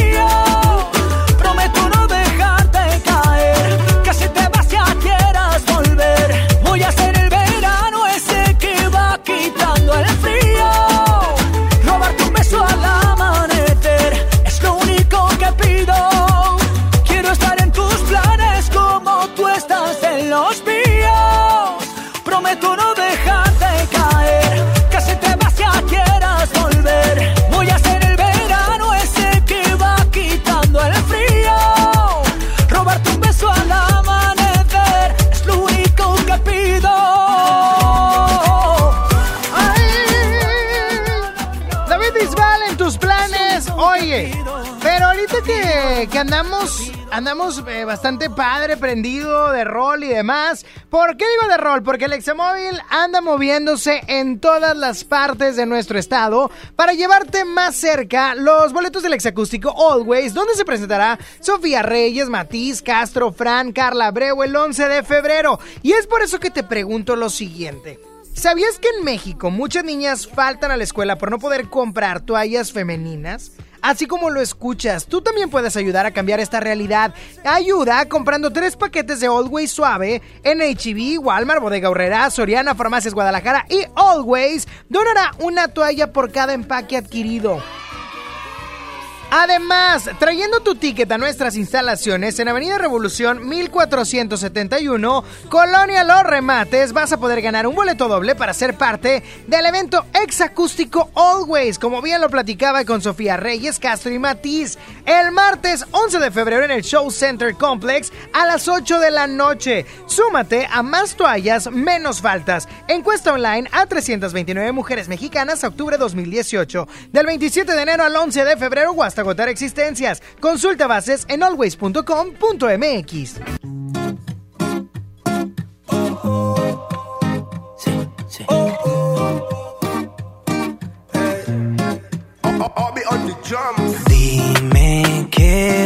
Que, andamos, andamos eh, bastante padre, prendido de rol y demás. ¿Por qué digo de rol? Porque el Examóvil anda moviéndose en todas las partes de nuestro estado para llevarte más cerca los boletos del Exacústico Always, donde se presentará Sofía Reyes, Matiz, Castro, Fran, Carla Abreu el 11 de febrero. Y es por eso que te pregunto lo siguiente. ¿Sabías que en México muchas niñas faltan a la escuela por no poder comprar toallas femeninas? Así como lo escuchas, tú también puedes ayudar a cambiar esta realidad. Ayuda comprando tres paquetes de Always Suave en HB, Walmart, Bodega Horrera, Soriana, Farmacias Guadalajara y Always donará una toalla por cada empaque adquirido. Además, trayendo tu ticket a nuestras instalaciones en Avenida Revolución 1471, Colonia Los Remates, vas a poder ganar un boleto doble para ser parte del evento Exacústico Always, como bien lo platicaba con Sofía Reyes, Castro y Matiz, el martes 11 de febrero en el Show Center Complex a las 8 de la noche. Súmate a más toallas, menos faltas. Encuesta online a 329 mujeres mexicanas octubre 2018, del 27 de enero al 11 de febrero hasta agotar existencias. Consulta bases en always.com.mx. Dime qué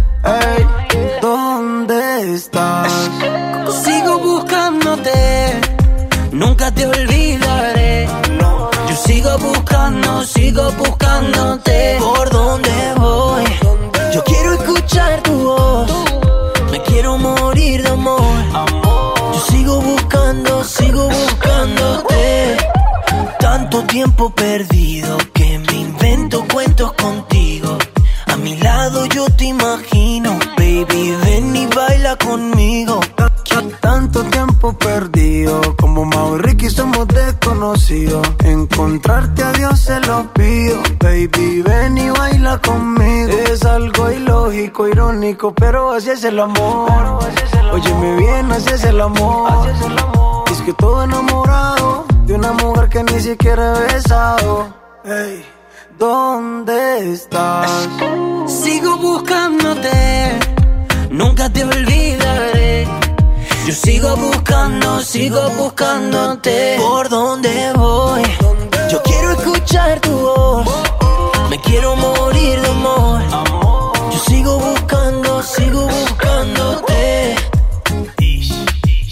Ey, ¿dónde estás? Sigo buscándote, nunca te olvidaré. Yo sigo buscando, sigo buscándote. ¿Por dónde voy? Yo quiero escuchar tu voz. Me quiero morir de amor. Yo sigo buscando, sigo buscándote. Tanto tiempo perdido lado yo te imagino, baby, ven y baila conmigo. Tanto tiempo perdido, como Mau y Ricky somos desconocidos. Encontrarte a Dios se lo pido, baby, ven y baila conmigo. Es algo ilógico, irónico, pero así es el amor. Óyeme bien, así es el amor. Es que todo enamorado de una mujer que ni siquiera he besado. Ey, ¿Dónde estás? Sigo buscándote, nunca te olvidaré. Yo sigo buscando, sigo buscándote. ¿Por dónde voy? Yo quiero escuchar tu voz. Me quiero morir de amor. Yo sigo buscando, sigo buscándote.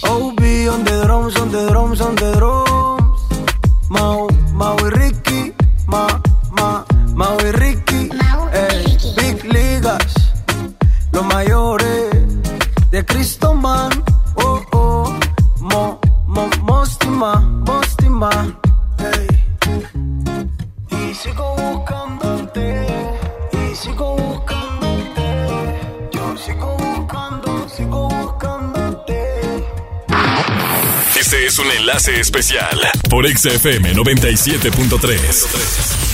Oh, be on the drums, on the drums, on the. Mau y Ricky. Ey, Big Ligas, los mayores de Cristo Man. Oh, oh, Mo, Mo, Mostima, Mostima. Ey. Y sigo buscándote, y sigo buscándote. Yo sigo buscando, sigo buscándote. Este es un enlace especial por XFM 97.3.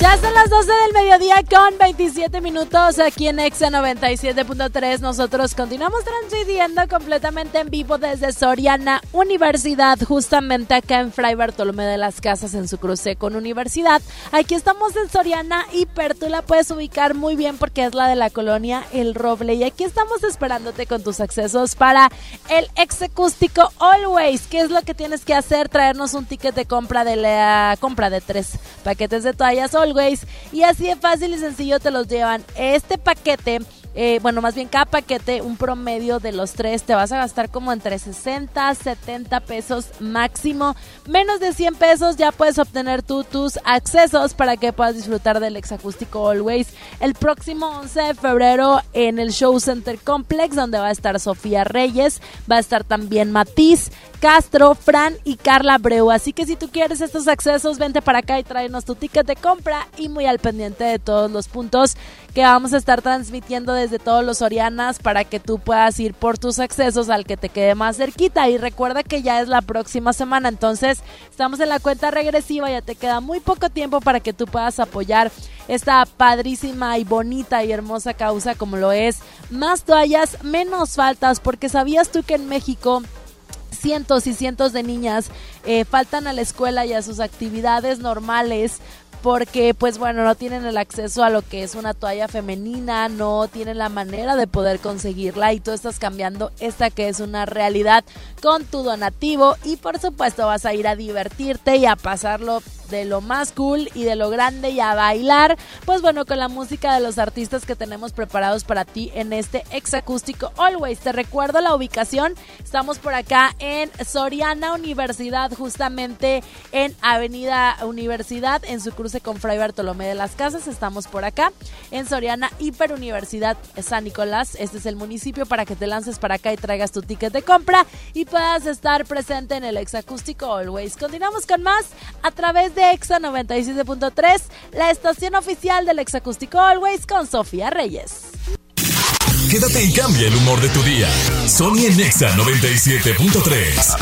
Ya son las 12 del mediodía con 27 minutos aquí en Exa 97.3. Nosotros continuamos transmitiendo completamente en vivo desde Soriana Universidad, justamente acá en Fray Bartolomé de las Casas en su cruce con Universidad. Aquí estamos en Soriana Hiper, tú la puedes ubicar muy bien porque es la de la colonia El Roble y aquí estamos esperándote con tus accesos para el ex acústico Always. ¿Qué es lo que tienes que hacer? Traernos un ticket de compra de la compra de tres paquetes de toallas y así de fácil y sencillo te los llevan. Este paquete eh, bueno, más bien cada paquete, un promedio de los tres, te vas a gastar como entre 60, 70 pesos máximo. Menos de 100 pesos ya puedes obtener tú tus accesos para que puedas disfrutar del exacústico Always el próximo 11 de febrero en el Show Center Complex, donde va a estar Sofía Reyes, va a estar también Matiz, Castro, Fran y Carla Breu. Así que si tú quieres estos accesos, vente para acá y tráenos tu ticket de compra y muy al pendiente de todos los puntos que vamos a estar transmitiendo desde todos los Orianas para que tú puedas ir por tus accesos al que te quede más cerquita. Y recuerda que ya es la próxima semana, entonces estamos en la cuenta regresiva, ya te queda muy poco tiempo para que tú puedas apoyar esta padrísima y bonita y hermosa causa como lo es Más toallas, menos faltas, porque sabías tú que en México cientos y cientos de niñas eh, faltan a la escuela y a sus actividades normales porque pues bueno, no tienen el acceso a lo que es una toalla femenina, no tienen la manera de poder conseguirla y tú estás cambiando esta que es una realidad con tu donativo y por supuesto vas a ir a divertirte y a pasarlo de lo más cool y de lo grande y a bailar, pues bueno, con la música de los artistas que tenemos preparados para ti en este exacústico Always. Te recuerdo la ubicación, estamos por acá en Soriana Universidad, justamente en Avenida Universidad, en su cruce con Fray Bartolomé de las Casas, estamos por acá en Soriana Hiper Universidad San Nicolás, este es el municipio para que te lances para acá y traigas tu ticket de compra y puedas estar presente en el exacústico Always. Continuamos con más a través de Exa 97.3, la estación oficial del exacústico Always con Sofía Reyes. Quédate y cambia el humor de tu día. Sony en Exa 97.3.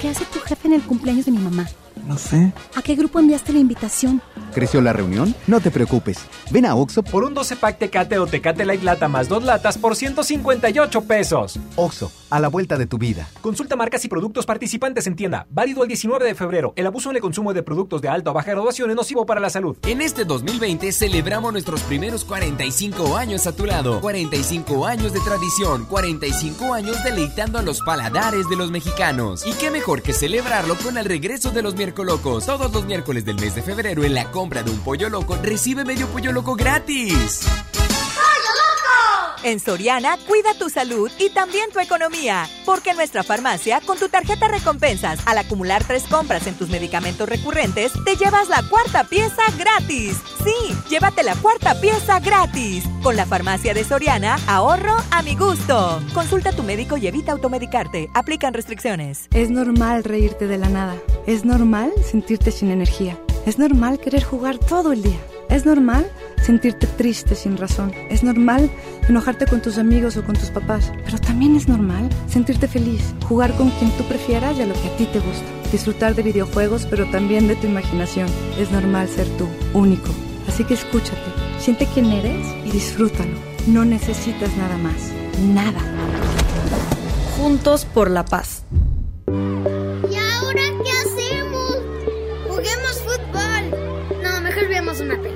¿Qué hace tu jefe en el cumpleaños de mi mamá? No sé. ¿A qué grupo enviaste la invitación? ¿Creció la reunión? No te preocupes. Ven a Oxo por un 12 pack Tecate o Tecate Light Lata más dos latas por 158 pesos. Oxo, a la vuelta de tu vida. Consulta marcas y productos participantes en tienda. Válido el 19 de febrero. El abuso en el consumo de productos de alta o baja graduación es nocivo para la salud. En este 2020 celebramos nuestros primeros 45 años a tu lado. 45 años de tradición. 45 años deleitando a los paladares de los mexicanos. Y qué mejor que celebrarlo con el regreso de los miércoles Todos los miércoles del mes de febrero en la compra de un pollo loco recibe medio pollo loco gratis. En Soriana, cuida tu salud y también tu economía. Porque en nuestra farmacia, con tu tarjeta recompensas, al acumular tres compras en tus medicamentos recurrentes, te llevas la cuarta pieza gratis. Sí, llévate la cuarta pieza gratis. Con la farmacia de Soriana, ahorro a mi gusto. Consulta a tu médico y evita automedicarte. Aplican restricciones. Es normal reírte de la nada. Es normal sentirte sin energía. Es normal querer jugar todo el día. Es normal sentirte triste sin razón. Es normal enojarte con tus amigos o con tus papás. Pero también es normal sentirte feliz, jugar con quien tú prefieras y a lo que a ti te gusta. Disfrutar de videojuegos, pero también de tu imaginación. Es normal ser tú, único. Así que escúchate, siente quién eres y disfrútalo. No necesitas nada más. Nada. Juntos por la paz. ¿Y ahora qué hacemos? Juguemos fútbol. No, mejor veamos una película.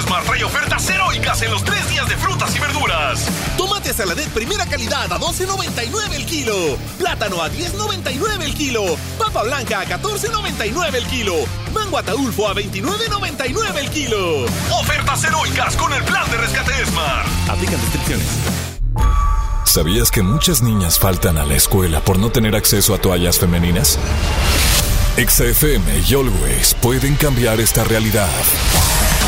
Esmar trae ofertas heroicas en los tres días de frutas y verduras. Tomate saladet primera calidad a 12.99 el kilo. Plátano a 10.99 el kilo. Papa blanca a 14.99 el kilo. Mango ataulfo a 29.99 el kilo. Ofertas heroicas con el plan de rescate Esmar. Aplican restricciones. ¿Sabías que muchas niñas faltan a la escuela por no tener acceso a toallas femeninas? XFM y Always pueden cambiar esta realidad.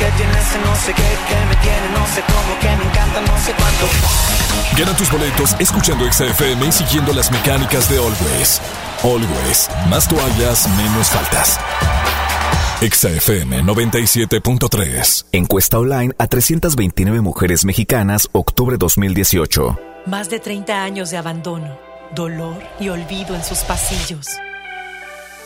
Que tiene ese no sé qué, que me tiene no sé cómo, que me encanta no sé cuánto. Gana tus boletos escuchando XFM y siguiendo las mecánicas de Always. Always, más toallas, menos faltas. XFM 97.3. Encuesta online a 329 mujeres mexicanas, octubre 2018. Más de 30 años de abandono, dolor y olvido en sus pasillos.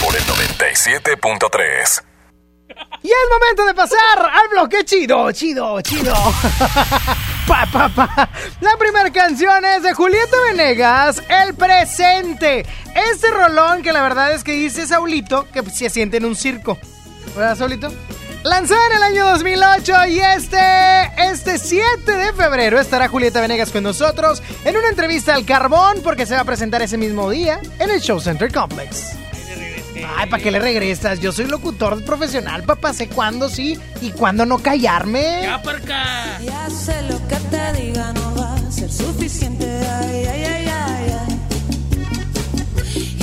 Por el 97.3. Y es momento de pasar al bloque chido, chido, chido. pa, pa, pa. La primera canción es de Julieta Venegas, El Presente. Este rolón que la verdad es que dice Saulito que se siente en un circo. ¿Verdad, Saulito? Lanzada en el año 2008 y este, este 7 de febrero estará Julieta Venegas con nosotros en una entrevista al Carbón porque se va a presentar ese mismo día en el Show Center Complex. Ay, ¿para qué le regresas? Yo soy locutor profesional, papá. Sé cuándo sí y cuándo no callarme. Ya, perca. Ya sé lo que te diga, no va a ser suficiente. Ay, ay, ay, ay, ay.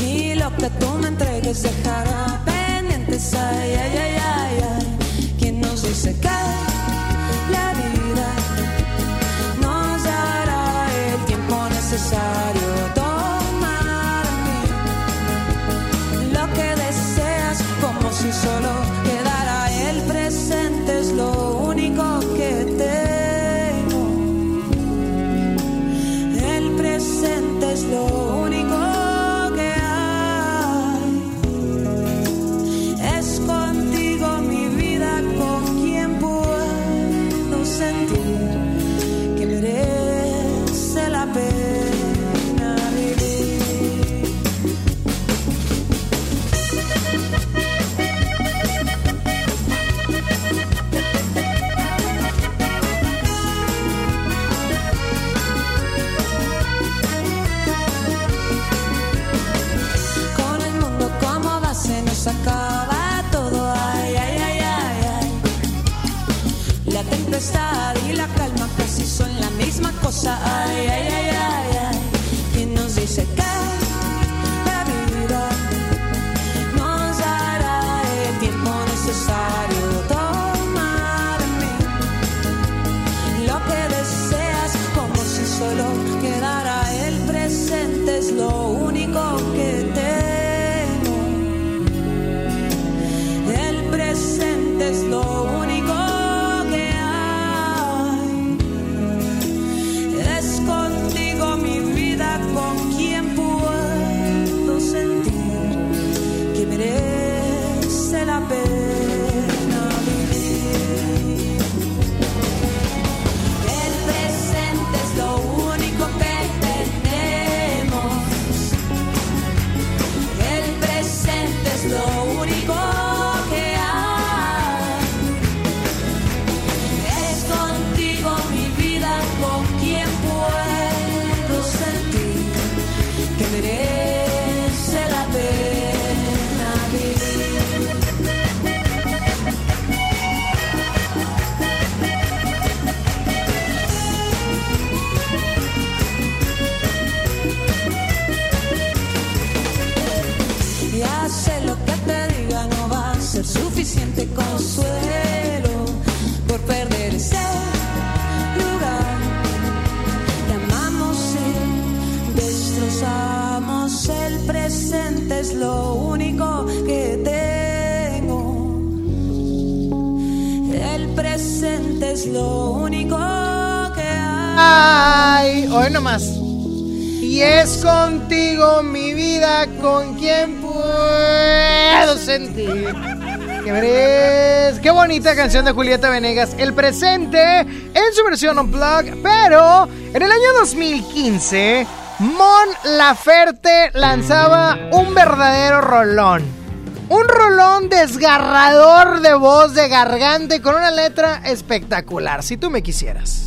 Y lo que tú me entregues dejará pendientes. Ay, ay, ay, ay, ay. ¿Quién nos dice que la vida nos dará el tiempo necesario? Si solo quedara el presente es lo único que tengo el presente es lo único acaba todo. Ay, ay, ay, ay, ay. La tempestad y la calma casi son la misma cosa. Ay, ay, ay, veréis. Qué bonita canción de Julieta Venegas. El presente en su versión unplugged. Pero en el año 2015, Mon Laferte lanzaba un verdadero rolón. Un rolón desgarrador de voz, de garganta y con una letra espectacular. Si tú me quisieras.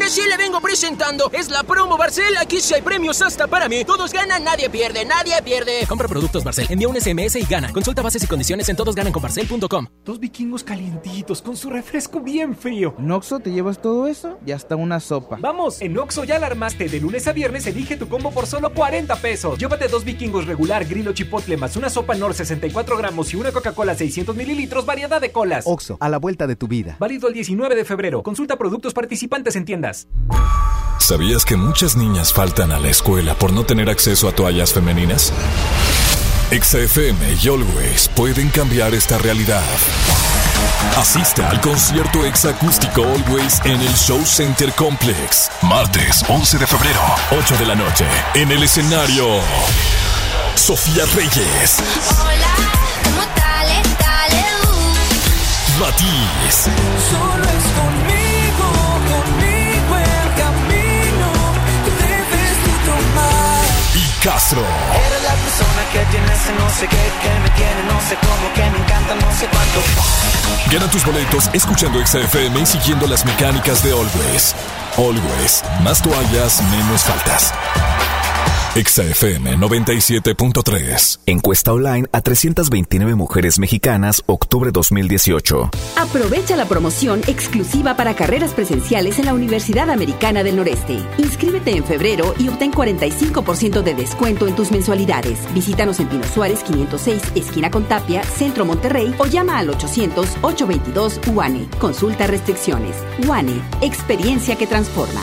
Mire, sí le vengo presentando. Es la promo Barcel. Aquí sí hay premios hasta para mí. Todos ganan, nadie pierde, nadie pierde. Compra productos Barcel, envía un SMS y gana. Consulta bases y condiciones en todosgananconbarcel.com. Dos vikingos calientitos con su refresco bien frío. ¿En Oxxo te llevas todo eso? Ya está una sopa. Vamos, en Oxo ya la armaste. De lunes a viernes elige tu combo por solo 40 pesos. Llévate dos vikingos regular, grillo chipotle, más una sopa Nor 64 gramos y una Coca-Cola 600 mililitros, variedad de colas. Oxo, a la vuelta de tu vida. Válido el 19 de febrero. Consulta productos participantes en ¿Sabías que muchas niñas faltan a la escuela por no tener acceso a toallas femeninas? XFM y Always pueden cambiar esta realidad. Asista al concierto exacústico Always en el Show Center Complex. Martes 11 de febrero, 8 de la noche. En el escenario, Sofía Reyes. Hola, ¿cómo tal? Dale, uh. Matiz. Solo es conmigo Castro. Eres la persona que tiene ese no sé qué, que me tiene no sé cómo, que me encanta no sé cuánto. Gana tus boletos escuchando XFM y siguiendo las mecánicas de Always. Always, más toallas, menos faltas. XFM 97.3. Encuesta online a 329 mujeres mexicanas, octubre 2018. Aprovecha la promoción exclusiva para carreras presenciales en la Universidad Americana del Noreste. Inscríbete en febrero y obtén 45% de descuento en tus mensualidades. Visítanos en Pino Suárez 506, esquina con Tapia, Centro Monterrey o llama al 800-822 UANE. Consulta restricciones. UANE, experiencia que transforma.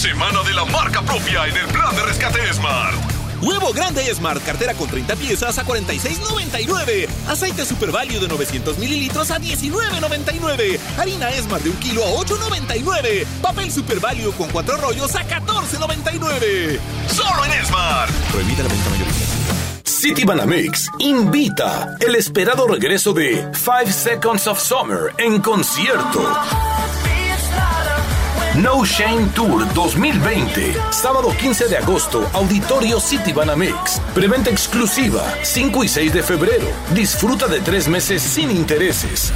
Semana de la marca propia en el plan de rescate Smart. Huevo grande Smart, cartera con 30 piezas a 46.99. Aceite Super Value de 900 mililitros a 19.99. Harina Smart de un kilo a 8.99. Papel Super Value con cuatro rollos a 14.99. Solo en Smart. Prohibida la venta mayorista. City Banamex invita el esperado regreso de Five Seconds of Summer en concierto. No Shame Tour 2020. Sábado 15 de agosto, Auditorio City Banamex. Preventa exclusiva, 5 y 6 de febrero. Disfruta de tres meses sin intereses.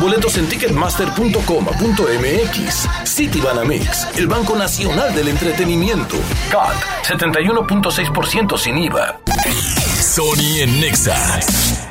Boletos en ticketmaster.com.mx. City Banamex, el Banco Nacional del Entretenimiento. CAT, 71.6% sin IVA. Sony en Nexa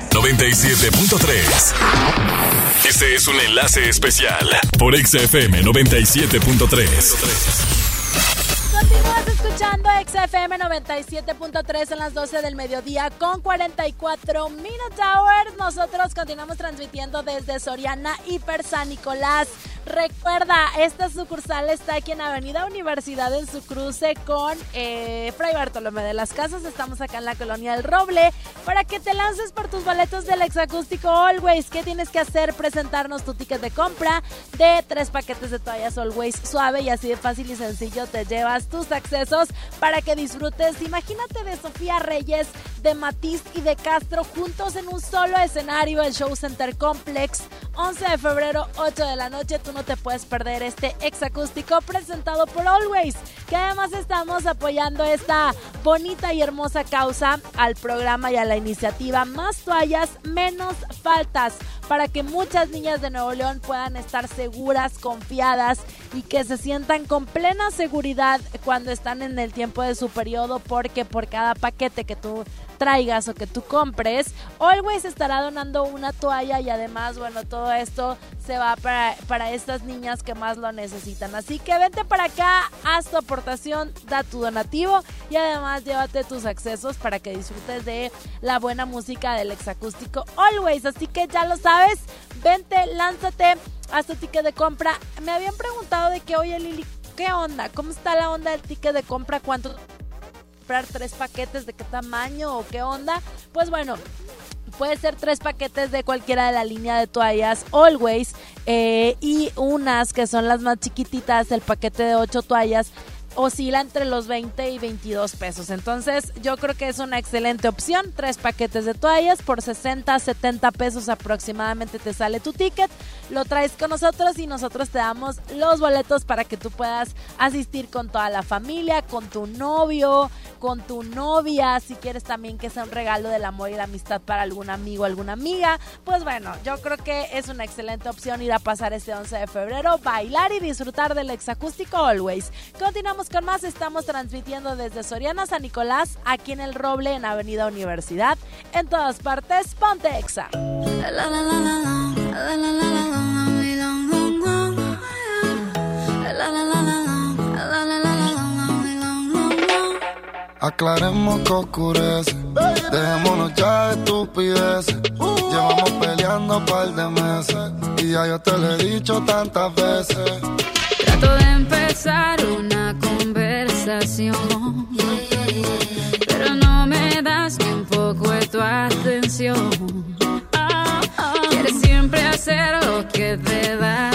97.3. Este es un enlace especial por XFM 97.3. Continúas escuchando XFM 97.3 en las 12 del mediodía con 44 Minute Hour. Nosotros continuamos transmitiendo desde Soriana Hiper San Nicolás. Recuerda, esta sucursal está aquí en Avenida Universidad en su cruce con eh, Fray Bartolomé de las Casas. Estamos acá en la colonia del Roble para que te lances por tus boletos del exacústico Always. ¿Qué tienes que hacer? Presentarnos tu ticket de compra de tres paquetes de toallas Always suave y así de fácil y sencillo te llevas tus accesos para que disfrutes. Imagínate de Sofía Reyes, de Matiz y de Castro juntos en un solo escenario, el Show Center Complex. 11 de febrero, 8 de la noche. No te puedes perder este exacústico presentado por Always, que además estamos apoyando esta bonita y hermosa causa al programa y a la iniciativa Más toallas, menos faltas, para que muchas niñas de Nuevo León puedan estar seguras, confiadas y que se sientan con plena seguridad cuando están en el tiempo de su periodo, porque por cada paquete que tú traigas o que tú compres, Always estará donando una toalla y además, bueno, todo esto se va para, para estas niñas que más lo necesitan. Así que vente para acá, haz tu aportación, da tu donativo y además llévate tus accesos para que disfrutes de la buena música del exacústico Always. Así que ya lo sabes, vente, lánzate, haz tu ticket de compra. Me habían preguntado de que, oye Lili, ¿qué onda? ¿Cómo está la onda del ticket de compra? ¿Cuánto tres paquetes de qué tamaño o qué onda. Pues bueno, puede ser tres paquetes de cualquiera de la línea de toallas Always eh, y unas que son las más chiquititas, el paquete de ocho toallas oscila entre los 20 y 22 pesos. Entonces, yo creo que es una excelente opción. Tres paquetes de toallas por 60, 70 pesos aproximadamente te sale tu ticket. Lo traes con nosotros y nosotros te damos los boletos para que tú puedas asistir con toda la familia, con tu novio, con tu novia. Si quieres también que sea un regalo del amor y la amistad para algún amigo, alguna amiga. Pues bueno, yo creo que es una excelente opción ir a pasar este 11 de febrero, bailar y disfrutar del exacústico Always. Continuamos con más, estamos transmitiendo desde Soriana San Nicolás, aquí en el Roble, en Avenida Universidad, en todas partes, Ponte Exa. Aclaremos que oscurece. Dejémonos ya de estupideces. Llevamos peleando un par de meses. Y ya yo te lo he dicho tantas veces. Trato de empezar una conversación. Pero no me das ni un poco de tu atención. Quieres siempre hacer lo que te da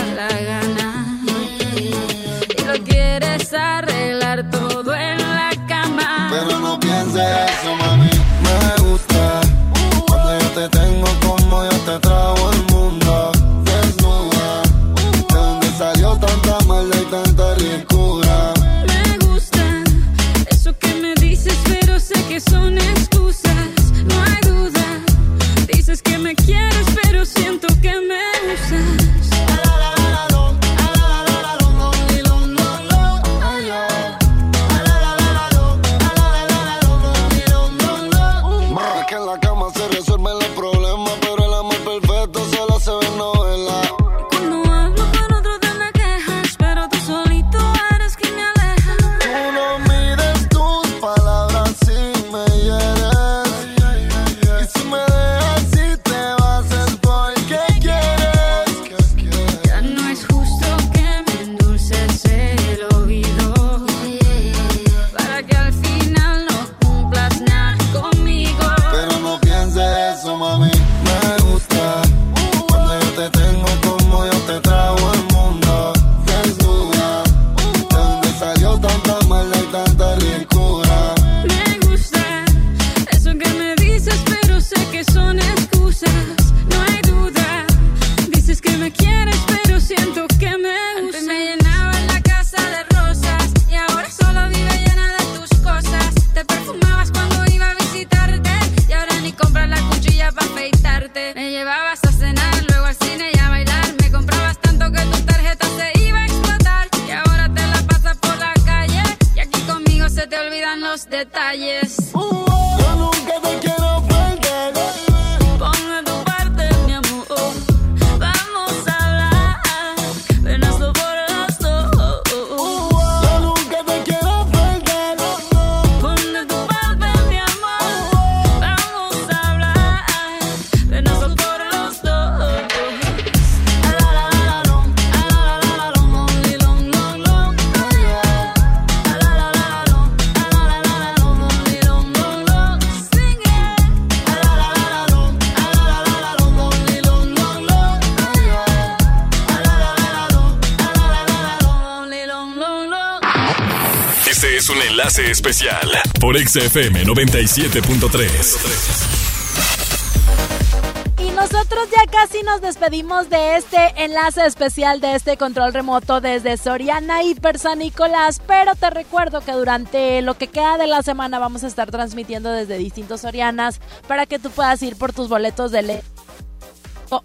especial por XFM 97.3. Y nosotros ya casi nos despedimos de este enlace especial de este control remoto desde Soriana Hiper San Nicolás, pero te recuerdo que durante lo que queda de la semana vamos a estar transmitiendo desde distintos Sorianas para que tú puedas ir por tus boletos de ley.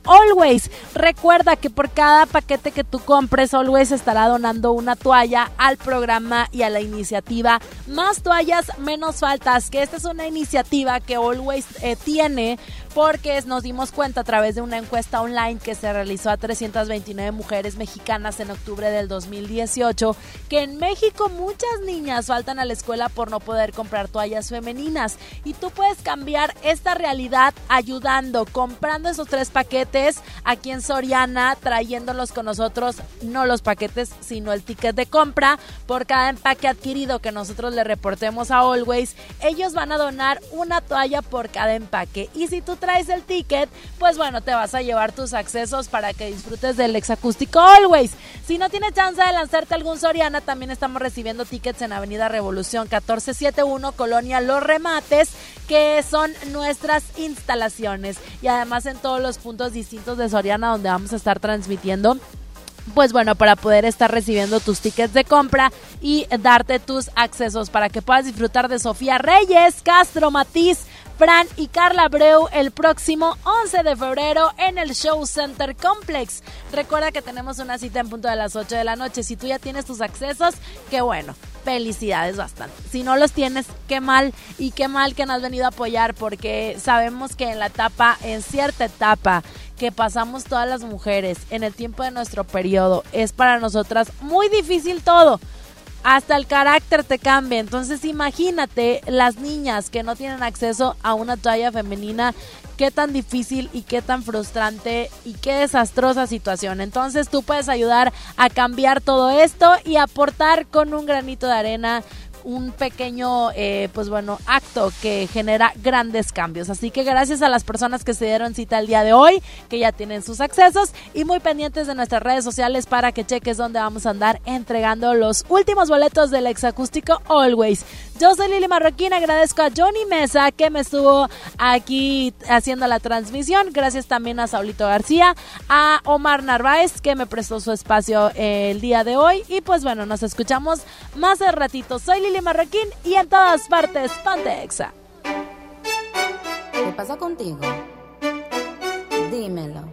Always. Recuerda que por cada paquete que tú compres, Always estará donando una toalla al programa y a la iniciativa Más toallas, menos faltas. Que esta es una iniciativa que Always eh, tiene porque nos dimos cuenta a través de una encuesta online que se realizó a 329 mujeres mexicanas en octubre del 2018 que en México muchas niñas faltan a la escuela por no poder comprar toallas femeninas. Y tú puedes cambiar esta realidad ayudando, comprando esos tres paquetes. Aquí en Soriana, trayéndolos con nosotros, no los paquetes, sino el ticket de compra. Por cada empaque adquirido que nosotros le reportemos a Always, ellos van a donar una toalla por cada empaque. Y si tú traes el ticket, pues bueno, te vas a llevar tus accesos para que disfrutes del exacústico Always. Si no tienes chance de lanzarte algún Soriana, también estamos recibiendo tickets en Avenida Revolución 1471, Colonia Los Remates, que son nuestras instalaciones. Y además en todos los puntos distintos de Soriana donde vamos a estar transmitiendo pues bueno, para poder estar recibiendo tus tickets de compra y darte tus accesos para que puedas disfrutar de Sofía Reyes, Castro Matiz, Fran y Carla Breu el próximo 11 de febrero en el Show Center Complex. Recuerda que tenemos una cita en punto de las 8 de la noche. Si tú ya tienes tus accesos, qué bueno. Felicidades bastante. Si no los tienes, qué mal y qué mal que nos has venido a apoyar porque sabemos que en la etapa, en cierta etapa que pasamos todas las mujeres en el tiempo de nuestro periodo. Es para nosotras muy difícil todo hasta el carácter te cambia. Entonces imagínate las niñas que no tienen acceso a una toalla femenina, qué tan difícil y qué tan frustrante y qué desastrosa situación. Entonces tú puedes ayudar a cambiar todo esto y aportar con un granito de arena un pequeño, eh, pues bueno, acto que genera grandes cambios. Así que gracias a las personas que se dieron cita el día de hoy, que ya tienen sus accesos y muy pendientes de nuestras redes sociales para que cheques dónde vamos a andar entregando los últimos boletos del exacústico Always. Yo soy Lili Marroquín, agradezco a Johnny Mesa que me estuvo aquí haciendo la transmisión. Gracias también a Saulito García, a Omar Narváez que me prestó su espacio el día de hoy. Y pues bueno, nos escuchamos más de ratito. Soy Lili Marroquín y en todas partes, ponte. ¿Qué pasa contigo? Dímelo.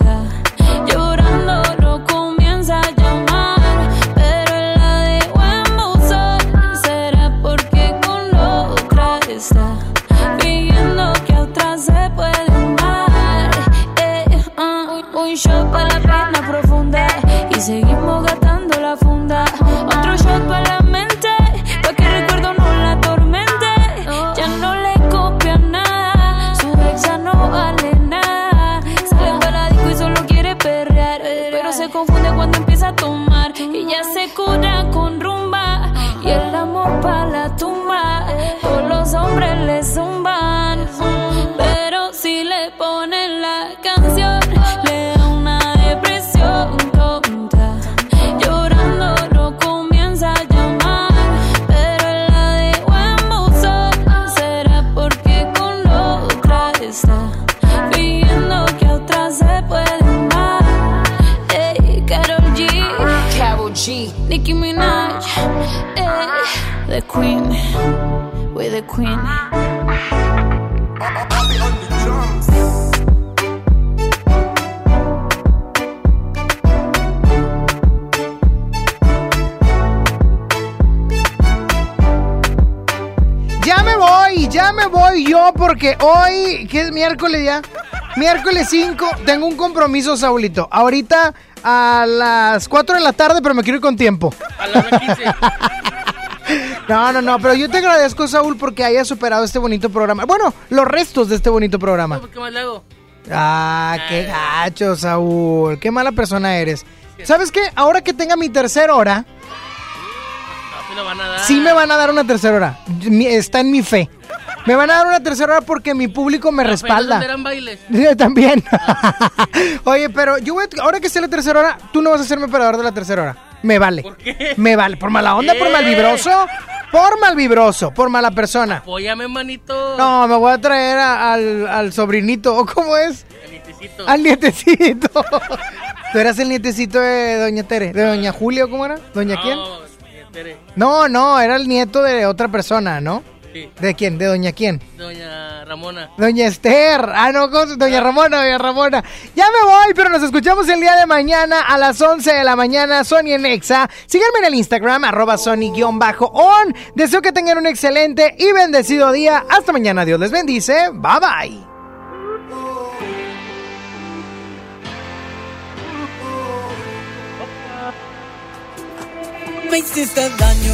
Seguimos gastando the Queen. Ya me voy, ya me voy yo porque hoy, ¿qué es miércoles ya? Miércoles 5, tengo un compromiso, Saulito. Ahorita a las 4 de la tarde, pero me quiero ir con tiempo. A la hora 15. No, no, no, pero yo te agradezco, Saúl, porque hayas superado este bonito programa. Bueno, los restos de este bonito programa. ¿Qué más le hago? Ah, qué gacho, Saúl. Qué mala persona eres. ¿Sabes qué? Ahora que tenga mi tercera hora, No, van a dar. sí me van a dar una tercera hora. Está en mi fe. Me van a dar una tercera hora porque mi público me Pero respalda. ¿dónde eran bailes? También. Oye, pero yo voy a- ahora que sea la tercera hora, tú no vas a ser mi operador de la tercera hora. Me vale. ¿Por qué? Me vale. ¿Por mala onda? ¿Por malvibroso? Por malvibroso. Por mala persona. Apóyame, manito. No, me voy a traer a- al, al sobrinito. ¿O cómo es? El nietecito. Al nietecito. Tú eras el nietecito de Doña Tere. ¿De Doña Julia o cómo era? ¿Doña quién? No, Tere. No, no, era el nieto de otra persona, ¿no? Sí. ¿De quién? ¿De doña quién? Doña Ramona. Doña Esther. Ah, no, ¿cómo se- doña Ramona, doña Ramona. Ya me voy, pero nos escuchamos el día de mañana a las 11 de la mañana, Sony en Exa. Síganme en el Instagram, arroba Sony-on. Deseo que tengan un excelente y bendecido día. Hasta mañana, Dios les bendice. Bye bye. Me hiciste daño,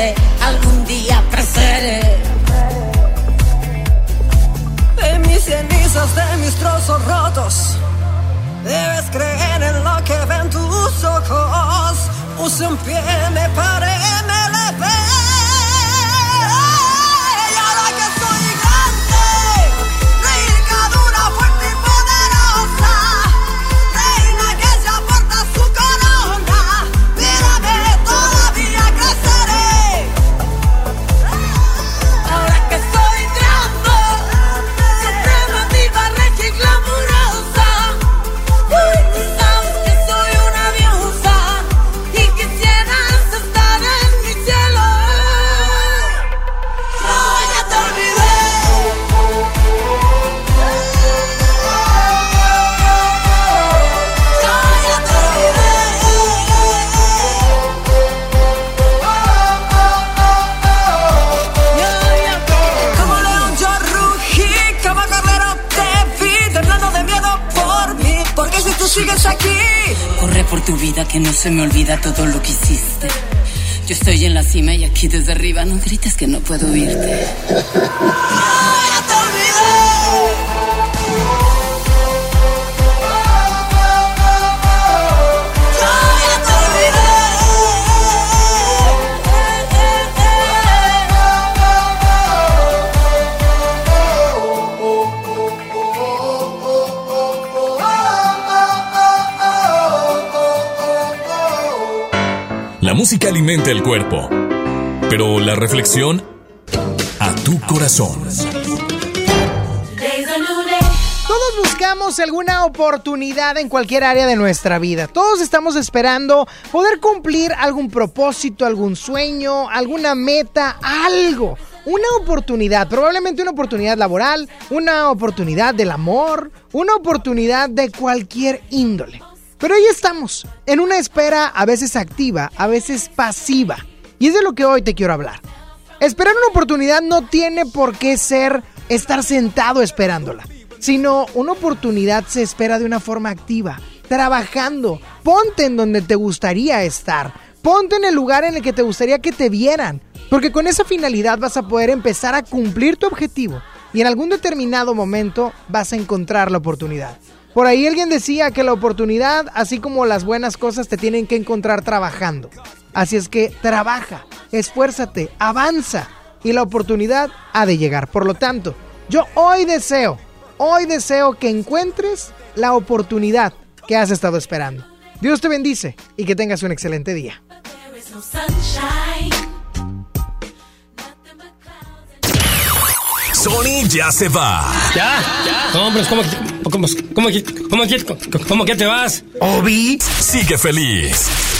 y cualquier área de nuestra vida. Todos estamos esperando poder cumplir algún propósito, algún sueño, alguna meta, algo. Una oportunidad, probablemente una oportunidad laboral, una oportunidad del amor, una oportunidad de cualquier índole. Pero ahí estamos, en una espera a veces activa, a veces pasiva. Y es de lo que hoy te quiero hablar. Esperar una oportunidad no tiene por qué ser estar sentado esperándola, sino una oportunidad se espera de una forma activa, trabajando. Ponte en donde te gustaría estar, ponte en el lugar en el que te gustaría que te vieran, porque con esa finalidad vas a poder empezar a cumplir tu objetivo y en algún determinado momento vas a encontrar la oportunidad. Por ahí alguien decía que la oportunidad, así como las buenas cosas, te tienen que encontrar trabajando. Así es que trabaja, esfuérzate, avanza. y la oportunidad ha de llegar. Por lo tanto, yo hoy deseo, hoy deseo que encuentres la oportunidad que has estado esperando. Dios te bendice y que tengas un excelente día. Sony ya se va. ¿Ya? No, ¿cómo, cómo, cómo, cómo, cómo, cómo que te vas? Obi sigue feliz.